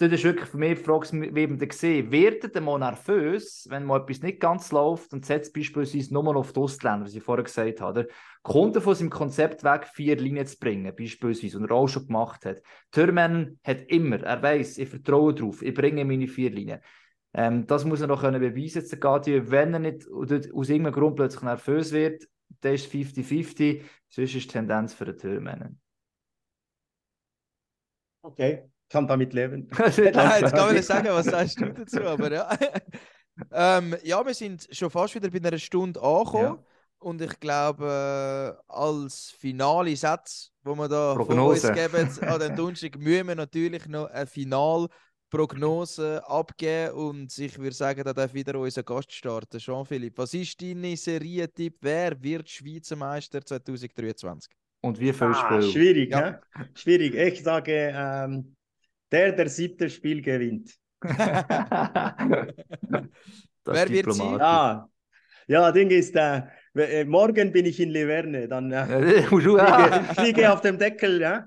das ist wirklich für mich die Frage, wie man das sieht. Wird er mal nervös, wenn mal etwas nicht ganz läuft und setzt beispielsweise nur auf die Ausländer, was ich vorher gesagt habe? Er von seinem Konzept weg, vier Linien zu bringen, beispielsweise, und er auch schon gemacht hat. Türman hat immer, er weiß, ich vertraue darauf, ich bringe meine vier Linien. Ähm, das muss er noch können beweisen, Gadio. Wenn er nicht aus irgendeinem Grund plötzlich nervös wird, dann ist 50-50, sonst ist die Tendenz für den Türman. Okay kann damit leben. Nein, jetzt kann man nicht sagen, was sagst du dazu, aber ja. ähm, ja, wir sind schon fast wieder bei einer Stunde angekommen. Ja. Und ich glaube, äh, als finale Satz, wo wir da Prognose. von uns geben, an den Donnerstag, müssen wir natürlich noch eine Finalprognose abgeben. Und ich würde sagen, da darf wieder unser Gast starten. Jean-Philippe, was ist dein Serientipp? Wer wird Schweizer Meister 2023? Und wie viel ah, Spiel? Schwierig, ja. schwierig. Ich sage ähm, der, der siebte Spiel gewinnt. Wer wird sie? Ah, ja, Ding ist, äh, äh, morgen bin ich in Liverne, dann äh, fliege, fliege auf dem Deckel, ja,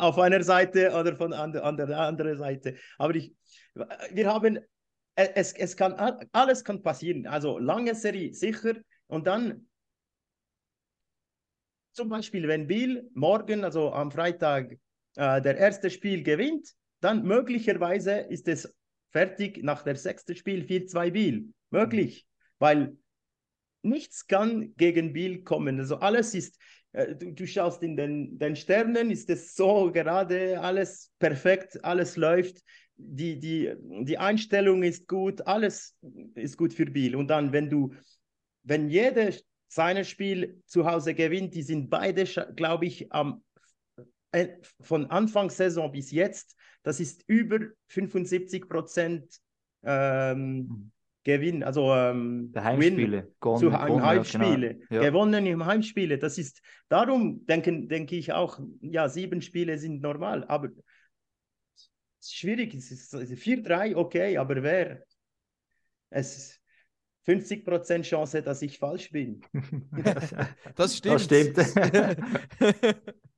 auf einer Seite oder von an, an der anderen Seite. Aber ich, wir haben, äh, es, es kann, alles kann passieren. Also lange Serie, sicher. Und dann zum Beispiel, wenn Biel morgen, also am Freitag, äh, der erste Spiel gewinnt, dann möglicherweise ist es fertig nach der sechsten Spiel 4-2 Biel. Möglich, mhm. weil nichts kann gegen Biel kommen. Also alles ist, äh, du, du, schaust in den, den Sternen, ist es so gerade, alles perfekt, alles läuft. Die, die, die Einstellung ist gut, alles ist gut für Biel. Und dann, wenn du, wenn jeder seine Spiel zu Hause gewinnt, die sind beide, glaube ich, am, äh, von Anfang Saison bis jetzt das ist über 75 Prozent ähm, mhm. Gewinn, also ähm, Heimspiele, Win, zu Heim Heimspiele, genau. ja. gewonnen im Heimspiele. Das ist darum denken, denke ich auch, ja, sieben Spiele sind normal, aber es ist schwierig. Es ist 4-3, okay, aber wer? Es ist 50 Prozent Chance, dass ich falsch bin. das stimmt. Das stimmt.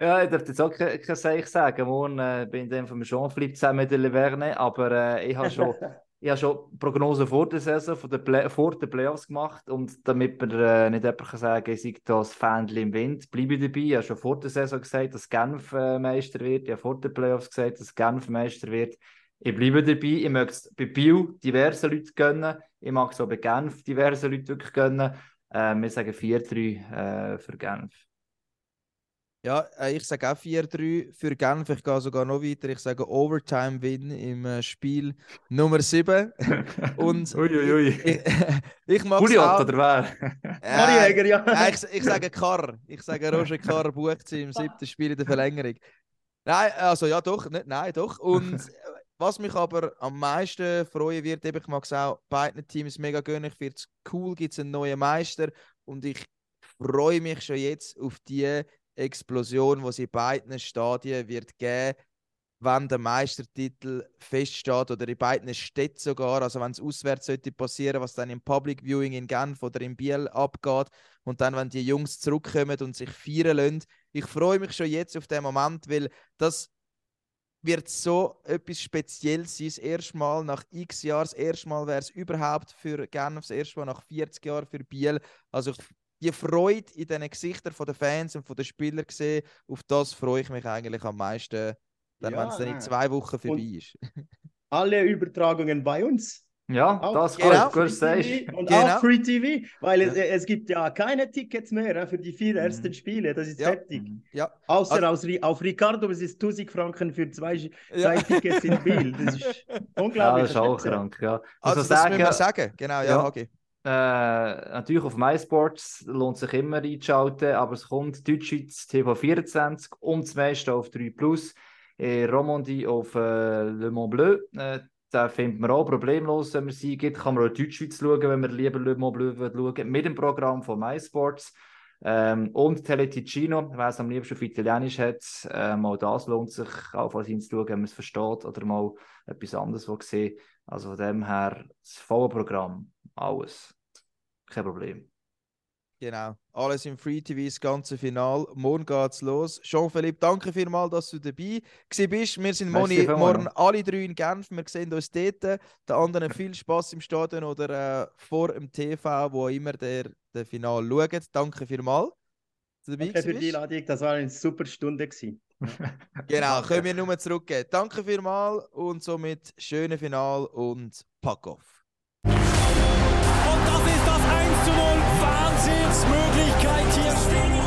Ja, ich darf jetzt auch kein, Seich sagen. Morgen äh, bin ich von Jean-Philippe zusammen mit der Leverne, aber äh, ich habe schon, ich habe schon Prognosen vor der Saison, von der Play vor den Playoffs gemacht und damit man äh, nicht jemand kann sagen, ich sei das Fähnchen im Wind, bleibe ich dabei. Ich habe schon vor der Saison gesagt, dass Genf äh, Meister wird. Ich habe vor den Playoffs gesagt, dass Genf Meister wird. Ich bleibe dabei. Ich möchte es bei Biel diverse Leute gönnen. Ich mag es auch bei Genf diverse Leute wirklich gönnen. Äh, wir sagen 4-3 äh, für Genf. Ja, äh, ich sage auch 4-3 für Genf. Ich gehe sogar noch weiter. Ich sage Overtime-Win im äh, Spiel Nummer 7. Und Uiuiui. ich, ich mache Juliot auch. oder wer? Mario Jäger, ja. Äh, ich, ich sage Karr. Ich sage Roger Karr bucht sie im siebten Spiel in der Verlängerung. Nein, also ja doch, nicht, nein, doch. Und äh, was mich aber am meisten freuen wird, eben, ich mag es auch beiden Teams mega gönnen. Ich finde es cool, gibt es einen neuen Meister und ich freue mich schon jetzt auf die Explosion, die es in beiden Stadien wird geben, wenn der Meistertitel feststeht oder in beiden Städten sogar, also wenn es auswärts sollte passieren, was dann im Public Viewing in Genf oder in Biel abgeht und dann, wenn die Jungs zurückkommen und sich feiern lassen. Ich freue mich schon jetzt auf den Moment, weil das wird so etwas Spezielles sein. Das erste Mal nach x Jahren, das erste Mal wäre es überhaupt für Genf, das erste Mal nach 40 Jahren für Biel. Also ich, die Freude in den Gesichtern der Fans und der Spieler gesehen, auf das freue ich mich eigentlich am meisten, dann, Ja, wenn es dann in zwei Wochen vorbei Und- ist. Alle Übertragungen bei uns. Ja, Auch das genau. gut, gut Free sagst. TV und Genau. auch Free TV, weil es, Ja. es gibt ja keine Tickets mehr äh, für die vier Mhm. ersten Spiele. Das ist Ja. fertig. Ja, Außer Also- aus, auf Ricardo, es ist 1000 Franken für zwei, ja. zwei Tickets in Biel. Das ist Ja, unglaublich. das ist auch Spitze. krank, ja. Also Muss das man müssen wir sagen. Genau, ja, Ja. Äh, natürlich auf MySports lohnt sich immer einzuschalten, aber es kommt Deutschschweiz TV24 und das meiste auf 3 Plus. In Romandie auf äh, Le Mont Bleu. Äh, da findet man auch problemlos, wenn man sie gibt. Kann man auch Deutschschweiz schauen, wenn man lieber Le Mont Bleu schauen mit dem Programm von MySports. Ähm, und Teleticino, wer es am liebsten auf Italienisch hat, ähm, auch das lohnt sich, auch mal hinzuschauen, wenn man es versteht oder mal etwas anderes sehen. Also von dem her, das volle Programm, alles. Kein Problem. Genau. Alles im Free TV, das ganze Final. Morgen geht's los. Jean-Philippe, danke vielmals, dass du dabei bist. Wir sind Merci morgen, morgen alle drei in Genf. Wir sehen uns dort. Den anderen viel Spaß im Stadion oder äh, vor dem TV, wo immer der, der Final schaut. Danke vielmals. Danke für die. Einladung, das war eine super Stunde. Gewesen. Genau, können wir nur zurückgeben. Danke vielmals und somit schöne Final und Pack off. Das ist das 1 zu 0. Wahnsinnsmöglichkeit hier.